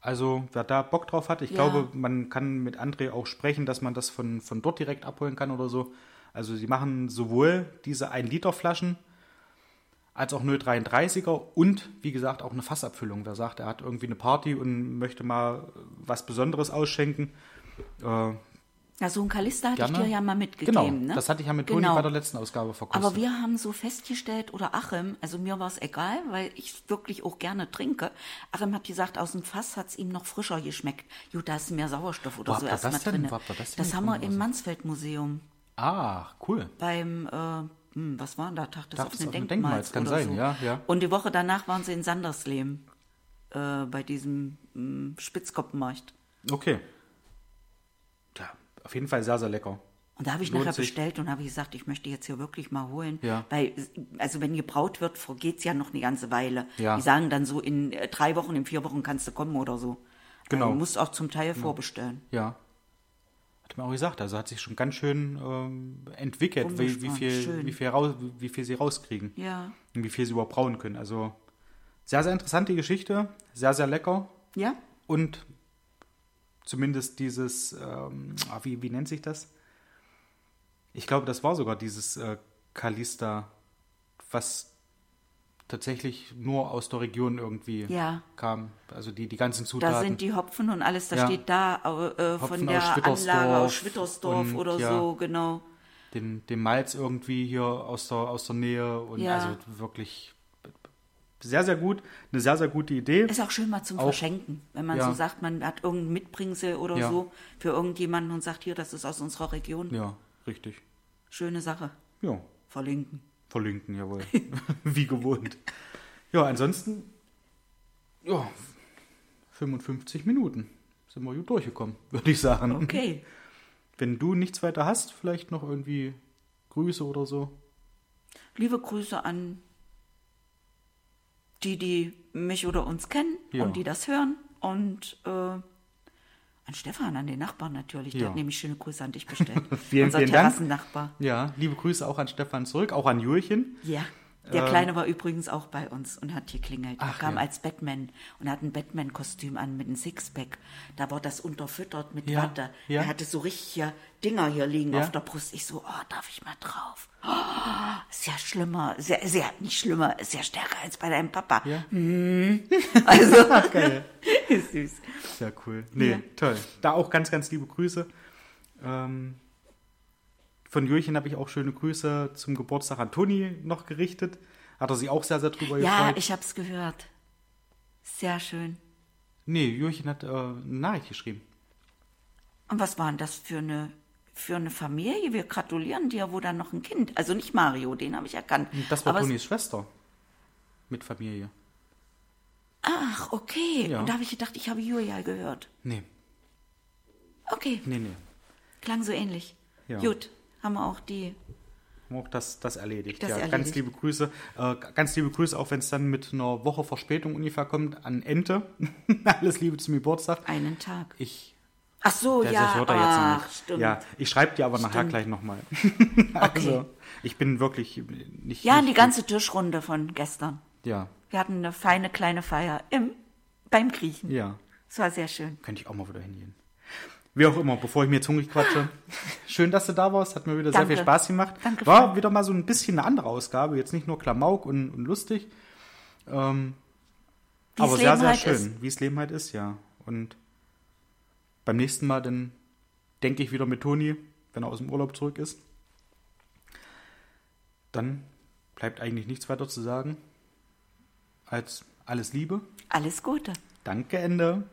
Speaker 2: Also, wer da Bock drauf hat, ich
Speaker 3: Ja.
Speaker 2: glaube, man kann mit André auch sprechen, dass man das von, von dort direkt abholen kann oder so. Also, sie machen sowohl diese 1-Liter-Flaschen als auch 0,33er und, wie gesagt, auch eine Fassabfüllung. Wer sagt, er hat irgendwie eine Party und möchte mal was Besonderes ausschenken. Äh,
Speaker 3: Ja, so ein Kalister hatte
Speaker 2: gerne.
Speaker 3: ich dir ja mal mitgegeben.
Speaker 2: Genau,
Speaker 3: ne?
Speaker 2: das hatte ich ja mit Toni
Speaker 3: Genau.
Speaker 2: bei der letzten Ausgabe verkostet.
Speaker 3: Aber wir haben so festgestellt, oder Achim, also mir war es egal, weil ich wirklich auch gerne trinke. Achim hat gesagt, aus dem Fass hat es ihm noch frischer geschmeckt. Gut, da ist mehr Sauerstoff oder
Speaker 2: Wo
Speaker 3: so erstmal drin.
Speaker 2: Das denn
Speaker 3: Das haben wir im Mansfeld-Museum
Speaker 2: ah, cool.
Speaker 3: beim, äh, hm, was war denn da? Tag des
Speaker 2: Tag
Speaker 3: offenen Denkmals,
Speaker 2: Denkmals, kann sein,
Speaker 3: so.
Speaker 2: ja, ja.
Speaker 3: Und die Woche danach waren sie in Sandersleben äh, bei diesem hm, Spitzkoppenmarkt.
Speaker 2: Okay. Ja, auf jeden Fall sehr, sehr lecker.
Speaker 3: Und da habe ich
Speaker 2: Lohnt
Speaker 3: nachher
Speaker 2: sich.
Speaker 3: bestellt und habe gesagt, ich möchte jetzt hier wirklich mal holen.
Speaker 2: Ja.
Speaker 3: Weil, also wenn gebraut wird, vergeht es ja noch eine ganze Weile.
Speaker 2: Ja.
Speaker 3: Die sagen dann so, in äh, drei Wochen, in vier Wochen kannst du kommen oder so.
Speaker 2: Genau.
Speaker 3: Also, du musst auch zum Teil vorbestellen.
Speaker 2: Ja. Hat mir auch gesagt, also hat sich schon ganz schön ähm, entwickelt, wie, wie, viel,
Speaker 3: schön.
Speaker 2: wie, viel raus, wie viel sie rauskriegen
Speaker 3: Ja.
Speaker 2: und wie viel sie überhaupt brauen können. Also sehr, sehr interessante Geschichte, sehr, sehr lecker
Speaker 3: Ja?
Speaker 2: und zumindest dieses, ähm, ah, wie, wie nennt sich das? Ich glaube, das war sogar dieses äh, Kalista, was tatsächlich nur aus der Region irgendwie
Speaker 3: Ja.
Speaker 2: kam. Also die, die ganzen Zutaten.
Speaker 3: Da sind die Hopfen und alles, da
Speaker 2: Ja.
Speaker 3: steht da äh,
Speaker 2: Hopfen
Speaker 3: von der
Speaker 2: aus Schwittersdorf
Speaker 3: Anlage aus Schwittersdorf
Speaker 2: und,
Speaker 3: oder
Speaker 2: ja.
Speaker 3: so, genau.
Speaker 2: den, den Malz irgendwie hier aus der, aus der Nähe und also wirklich sehr, sehr gut. Eine sehr, sehr gute Idee.
Speaker 3: Ist auch schön mal zum
Speaker 2: Auch-
Speaker 3: Verschenken, wenn man so sagt, man hat irgendein Mitbringsel oder so für irgendjemanden und sagt, hier, das ist aus unserer Region.
Speaker 2: Ja, richtig.
Speaker 3: Schöne Sache.
Speaker 2: Ja,
Speaker 3: Verlinken.
Speaker 2: Verlinken, jawohl. Wie gewohnt. Ja, ansonsten, ja, 55 Minuten sind wir gut durchgekommen, würde ich sagen.
Speaker 3: Okay.
Speaker 2: Wenn du nichts weiter hast, vielleicht noch irgendwie Grüße oder so.
Speaker 3: Liebe Grüße an die, die mich oder uns kennen
Speaker 2: Ja.
Speaker 3: und die das hören. Und äh, an Stefan, an den Nachbarn natürlich. Der
Speaker 2: Ja.
Speaker 3: hat nämlich schöne Grüße an dich bestellt.
Speaker 2: Vielen,
Speaker 3: Unser
Speaker 2: vielen Dank.
Speaker 3: Terrassennachbar.
Speaker 2: Ja, liebe Grüße auch an Stefan zurück, auch an Julchen.
Speaker 3: Ja. Der Kleine war übrigens auch bei uns und hat geklingelt. Er
Speaker 2: Ähm. Ach,
Speaker 3: kam
Speaker 2: ja.
Speaker 3: als Batman und hat ein Batman-Kostüm an mit einem Sixpack. Da war das unterfüttert mit
Speaker 2: Ja,
Speaker 3: Watte.
Speaker 2: ja.
Speaker 3: Er hatte so richtige Dinger hier liegen auf der Brust. Ich so, oh, darf ich mal drauf? Oh, ist ja schlimmer, sehr, sehr, nicht schlimmer, ist ja stärker als bei deinem Papa.
Speaker 2: Ja.
Speaker 3: Also,
Speaker 2: Geil.
Speaker 3: ist süß.
Speaker 2: Sehr cool. Nee, toll. Da auch ganz, ganz liebe Grüße. Ähm, von Jürchen habe ich auch schöne Grüße zum Geburtstag an Toni noch gerichtet. Hat er sich auch sehr, sehr drüber
Speaker 3: Ja,
Speaker 2: gefreut.
Speaker 3: ich hab's gehört. Sehr schön.
Speaker 2: Nee, Jürchen hat äh, eine Nachricht geschrieben.
Speaker 3: Und was war denn das für eine, für eine Familie? Wir gratulieren dir, wo dann noch ein Kind. Also nicht Mario, den habe ich erkannt.
Speaker 2: Das war
Speaker 3: es-
Speaker 2: Tonis Schwester. Mit Familie.
Speaker 3: Ach, okay.
Speaker 2: Ja.
Speaker 3: Und da habe ich gedacht, ich habe Julia gehört.
Speaker 2: Nee,
Speaker 3: Okay,
Speaker 2: nee, nee.
Speaker 3: klang so ähnlich.
Speaker 2: Ja.
Speaker 3: Gut, haben wir auch die.
Speaker 2: Haben auch das, das erledigt.
Speaker 3: Das
Speaker 2: ja,
Speaker 3: erledigt.
Speaker 2: ganz liebe Grüße. Äh, ganz liebe Grüße, auch wenn es dann mit einer Woche Verspätung ungefähr kommt, an Ente. Alles Liebe zum Geburtstag.
Speaker 3: Einen Tag.
Speaker 2: Ich
Speaker 3: Ach so,
Speaker 2: Der
Speaker 3: ja.
Speaker 2: das hört er jetzt
Speaker 3: ach,
Speaker 2: noch nicht.
Speaker 3: stimmt.
Speaker 2: Ja, ich schreibe dir aber nachher
Speaker 3: Stimmt.
Speaker 2: gleich nochmal. also, ich bin wirklich nicht.
Speaker 3: Ja,
Speaker 2: nicht
Speaker 3: die ganze Tischrunde von gestern.
Speaker 2: Ja,
Speaker 3: Wir hatten eine feine kleine Feier im, beim Griechen.
Speaker 2: ja.
Speaker 3: Es war sehr schön.
Speaker 2: Könnte ich auch mal wieder hingehen. Wie auch immer, bevor ich mir jetzt hungrig quatsche. Schön, dass du da warst. Hat mir wieder sehr
Speaker 3: Danke.
Speaker 2: viel Spaß gemacht.
Speaker 3: Danke,
Speaker 2: War wieder mal so ein bisschen eine andere Ausgabe. Jetzt nicht nur Klamauk und, und lustig. Ähm, aber sehr,
Speaker 3: Leben
Speaker 2: sehr
Speaker 3: halt
Speaker 2: schön.
Speaker 3: ist.
Speaker 2: Wie es Leben halt ist, ja. Und beim nächsten Mal dann denke ich wieder mit Toni, wenn er aus dem Urlaub zurück ist. Dann bleibt eigentlich nichts weiter zu sagen als alles Liebe.
Speaker 3: Alles Gute.
Speaker 2: Danke, Ende.